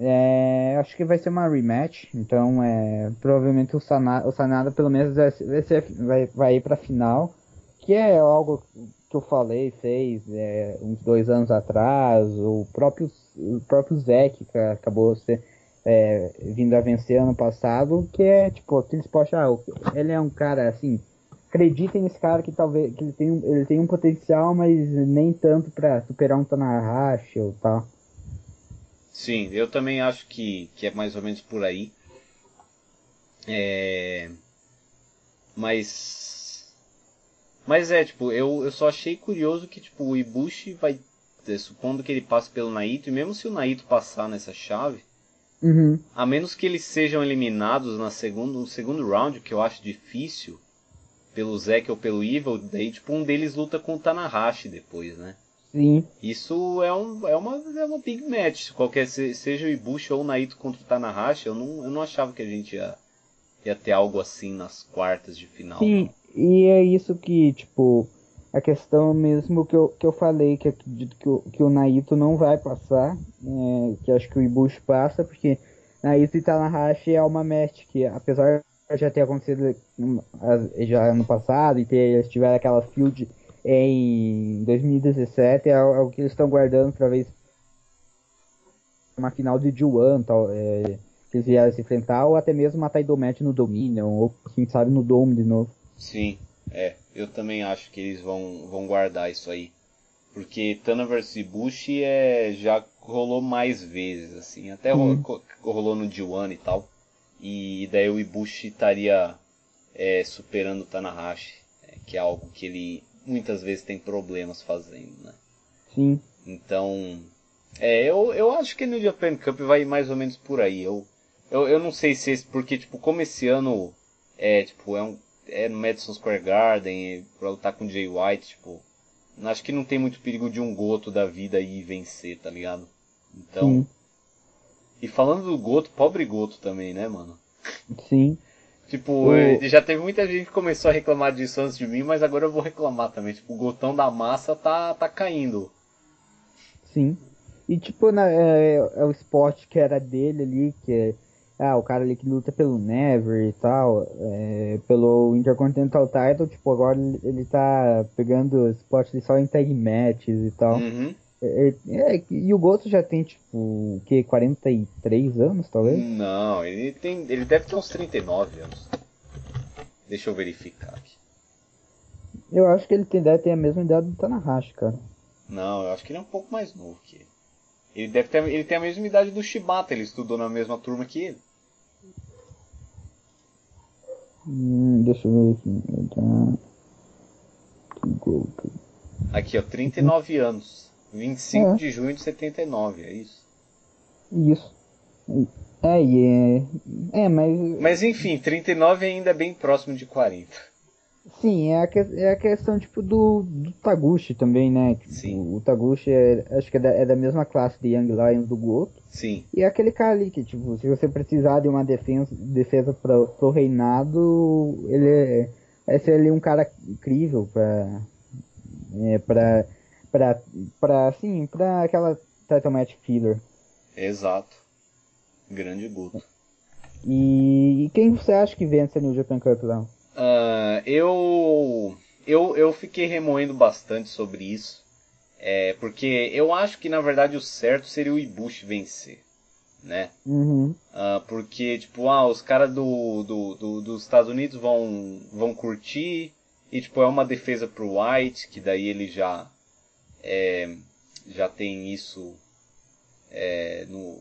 É, acho que vai ser uma rematch, então é, provavelmente o Sanada, o Sanada pelo menos vai, ser, vai, vai ir pra final, que é algo que eu falei, fez é, uns dois anos atrás, o próprio, o próprio Zek que acabou ser, é, vindo a vencer ano passado, que é tipo aqueles poxa, ah, ele é um cara assim, acreditem nesse cara que talvez que ele tem, ele tem um potencial, mas nem tanto para superar um Tanahashi ou tal. Sim, eu também acho que, que é mais ou menos por aí. É... Mas. Mas é, tipo, eu, eu só achei curioso que, tipo, o Ibushi vai. É, supondo que ele passe pelo Naito, e mesmo se o Naito passar nessa chave, uhum. a menos que eles sejam eliminados na segundo, no segundo round, que eu acho difícil, pelo Zack ou pelo Evil, daí, tipo, um deles luta com o Tanahashi depois, né? Sim. Isso é, um, é, uma, é uma big match. Qualquer, seja o Ibushi ou o Naito contra o Tanahashi, eu não, eu não achava que a gente ia, ia ter algo assim nas quartas de final. Sim, e é isso que, tipo, a questão mesmo que eu, que eu falei, que acredito que o, que o Naito não vai passar, é, que acho que o Ibushi passa, porque Naito e Tanahashi é uma match que, apesar de já ter acontecido já no passado e ter, eles tiveram aquela field em 2017 é o que eles estão guardando para ver uma final de Juan, tal, é, que eles vieram se enfrentar, ou até mesmo matar Idomete no Dominion, ou quem sabe no Dome de novo. Sim, é, eu também acho que eles vão, vão guardar isso aí. Porque Tana vs Ibushi é, já rolou mais vezes, assim, até rolou, rolou no G1 e tal. E daí o Ibushi estaria é, superando o Tanahashi, é, que é algo que ele muitas vezes tem problemas fazendo, né? Sim. Então, é, eu, eu acho que no Japan Cup vai mais ou menos por aí. Eu, eu, eu não sei se esse, porque, tipo, como esse ano é, tipo, é, um, é no Madison Square Garden, pra lutar com Jay White, tipo, acho que não tem muito perigo de um Goto da vida aí vencer, tá ligado? Então. Sim. E falando do Goto, pobre Goto também, né, mano? Sim. Tipo, o... já teve muita gente que começou a reclamar disso antes de mim, mas agora eu vou reclamar também. Tipo, o gotão da massa tá, tá caindo. Sim. E tipo, na, é, é, o esporte que era dele ali, que é ah, o cara ali que luta pelo Never e tal, é, pelo Intercontinental Title, tipo, agora ele, tá pegando esporte só em tag matches e tal. Uhum. É, é, e o Goto já tem, tipo, o que, 43 anos, talvez? Não, ele tem. Ele deve ter uns 39 anos. Deixa eu verificar aqui. Eu acho que ele tem, deve ter a mesma idade do Tanahashi, cara. Não, eu acho que ele é um pouco mais novo que ele. Ele deve ter, ele tem a mesma idade do Shibata, ele estudou na mesma turma que ele. Hum, deixa eu ver aqui. Aqui, ó, 39 anos. 25 é. de junho de 79, é isso? Isso. É, e é. É, mas. Mas enfim, 39 ainda é bem próximo de 40. Sim, é a, que, é a questão tipo do, do Taguchi também, né? Tipo, Sim. O Taguchi é, acho que é da, é da, mesma classe de Young Lions do Goto. Sim. E é aquele cara ali que, tipo, se você precisar de uma defesa, defesa pro, pro reinado, ele é, é ser ali um cara incrível pra. É, pra pra, pra assim, pra aquela title match filler. Exato. Grande Guto. E, e, quem você acha que vence a New Japan Cup lá? Uh, eu, eu, eu fiquei remoendo bastante sobre isso. É, porque eu acho que na verdade o certo seria o Ibushi vencer. Né? Uhum. Uh, porque, tipo, ah, os caras do, do, do, dos Estados Unidos vão, vão curtir. E, tipo, é uma defesa pro White, que daí ele já é, já tem isso é, no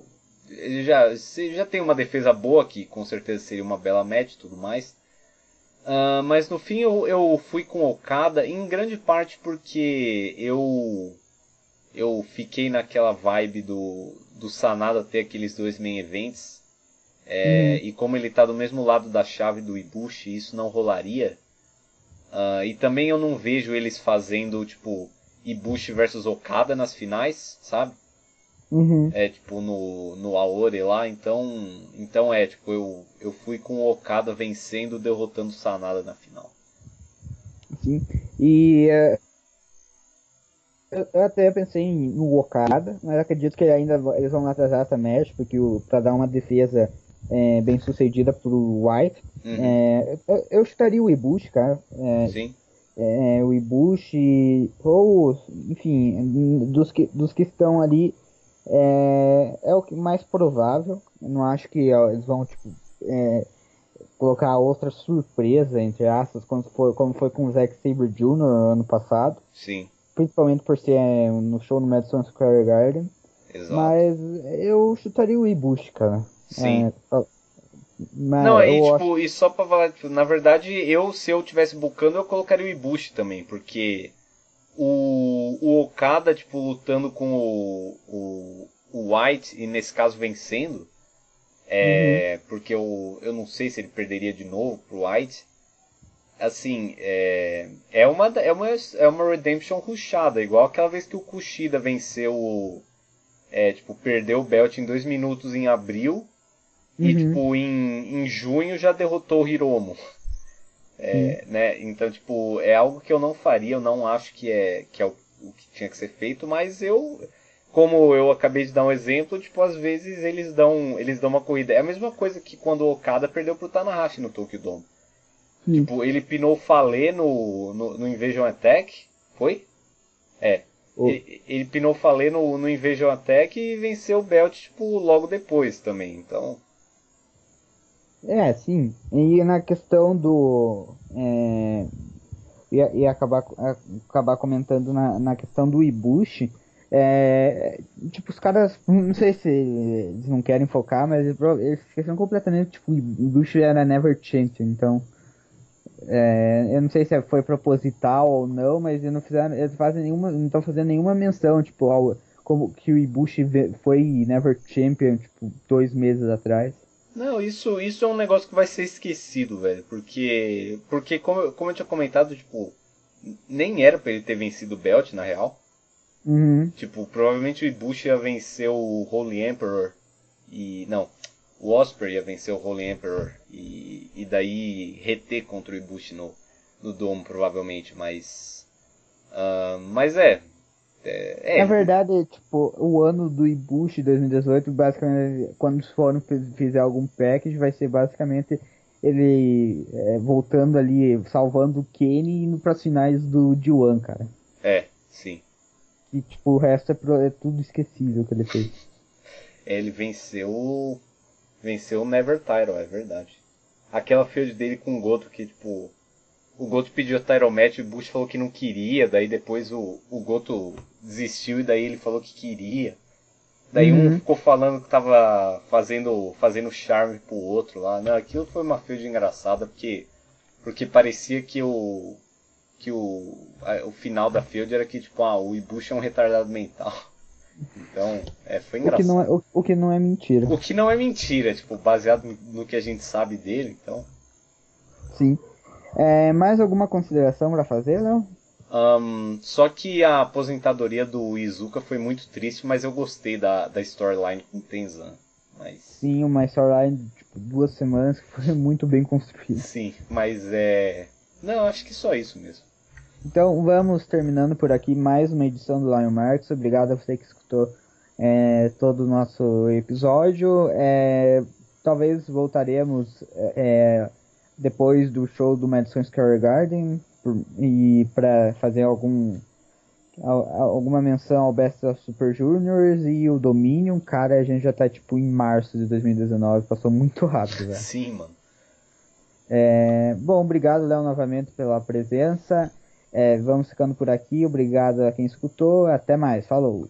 ele já já tem uma defesa boa que com certeza seria uma bela match e tudo mais. Uh, mas no fim eu, eu fui com Okada em grande parte porque eu eu fiquei naquela vibe do do Sanada ter aqueles dois main events. É, hum. e como ele está do mesmo lado da chave do Ibushi isso não rolaria. Uh, e também eu não vejo eles fazendo, tipo, Ibushi versus Okada nas finais, sabe? Uhum. É, tipo, no, no Aore lá, então. Então é, tipo, eu, eu fui com o Okada vencendo, derrotando o Sanada na final. Sim. E uh, eu até pensei no Okada, mas acredito que ainda eles vão atrasar essa match, porque o, pra dar uma defesa é, bem sucedida pro White. Uhum. É, eu, eu chutaria o Ibushi, cara. É, Sim. É, o Ibushi, ou, enfim, dos que, dos que estão ali, é, é o que mais provável. Eu não acho que eles vão, tipo, é, colocar outra surpresa, entre aspas, como foi, como foi com o Zack Sabre Jr. ano passado. Sim. Principalmente por ser é, no show no Madison Square Garden. Exato. Mas eu chutaria o Ibushi, cara. Sim. É, mas não, e, tipo, acho... e só pra falar, tipo, na verdade, eu, se eu tivesse bucando, eu colocaria o Ibushi também, porque o, o Okada, tipo, lutando com o, o, o White, e nesse caso vencendo, é, uhum. porque eu, eu não sei se ele perderia de novo pro White, assim, é, é, uma, é, uma, é uma Redemption rushada, igual aquela vez que o Kushida venceu é, tipo, perdeu o belt em dois minutos em abril, Uhum. E, tipo, em, em junho já derrotou o Hiromo. É, uhum. né? Então, tipo, é algo que eu não faria, eu não acho que é, que é o, o, que tinha que ser feito, mas eu, como eu acabei de dar um exemplo, tipo, às vezes eles dão, eles dão uma corrida. É a mesma coisa que quando o Okada perdeu pro Tanahashi no Tokyo Dome. Uhum. Tipo, ele pinou o Fale no, no, no Invasion Attack, foi? É. Oh. Ele, ele pinou o Fale no, no Invasion Attack e venceu o Belt, tipo, logo depois também, então... É, sim. E na questão do. É, ia acabar, acabar comentando na, na questão do Ibushi. É, tipo, os caras, não sei se eles não querem focar, mas eles esqueceram completamente, tipo, o Ibushi era Never Champion, então, é, eu não sei se foi proposital ou não, mas eles não fizeram, eles fazem nenhuma, não estão fazendo nenhuma menção, tipo, ao, como que o Ibushi foi Never Champion, tipo, dois meses atrás. Não, isso, isso é um negócio que vai ser esquecido, velho. Porque, porque como, como eu tinha comentado, tipo, nem era para ele ter vencido o Belt, na real. Uhum. Tipo, provavelmente o Ibushi ia vencer o Holy Emperor. E. Não. O Osprey ia vencer o Holy Emperor. E, e daí reter contra o Ibushi no, no Dome, provavelmente. Mas. Uh, mas é, é, é, Na verdade, tipo, o ano do Ibushi 2018, basicamente, quando foram fizer algum package, vai ser basicamente ele é, voltando ali, salvando o Kenny e indo pras finais do D1, cara. É, sim. E tipo, o resto é, pro, é tudo esquecível que ele fez. É, ele venceu. Venceu o Never Title, é verdade. Aquela field dele com o Goto que, tipo, o Goto pediu a title match e o Bush falou que não queria, daí depois o, o Goto desistiu e daí ele falou que queria. Daí uhum. um ficou falando que tava fazendo, fazendo charme pro outro lá. Não, aquilo foi uma feud engraçada porque, porque parecia que o que o, a, o final da feud era que tipo, ah, o Ibushi é um retardado mental. Então, é, foi engraçado. O que, não é, o, o que não é mentira. O que não é mentira, tipo, baseado no que a gente sabe dele, então. Sim. É, mais alguma consideração para fazer, Léo? Um, só que a aposentadoria do Izuka foi muito triste, mas eu gostei da, da storyline com Tenzan. Mas... Sim, uma storyline de tipo, duas semanas que foi muito bem construída. Sim, mas é. Não, acho que só isso mesmo. Então vamos terminando por aqui mais uma edição do Lion Marks. Obrigado a você que escutou é, todo o nosso episódio. É, talvez voltaremos é, depois do show do Madison Square Garden e para fazer algum alguma menção ao Best of Super Juniors e o Dominion, cara, a gente já tá tipo em março de 2019, passou muito rápido, velho. Sim, mano. É, bom, obrigado, Léo, novamente pela presença. É, vamos ficando por aqui. Obrigado a quem escutou. Até mais. Falou.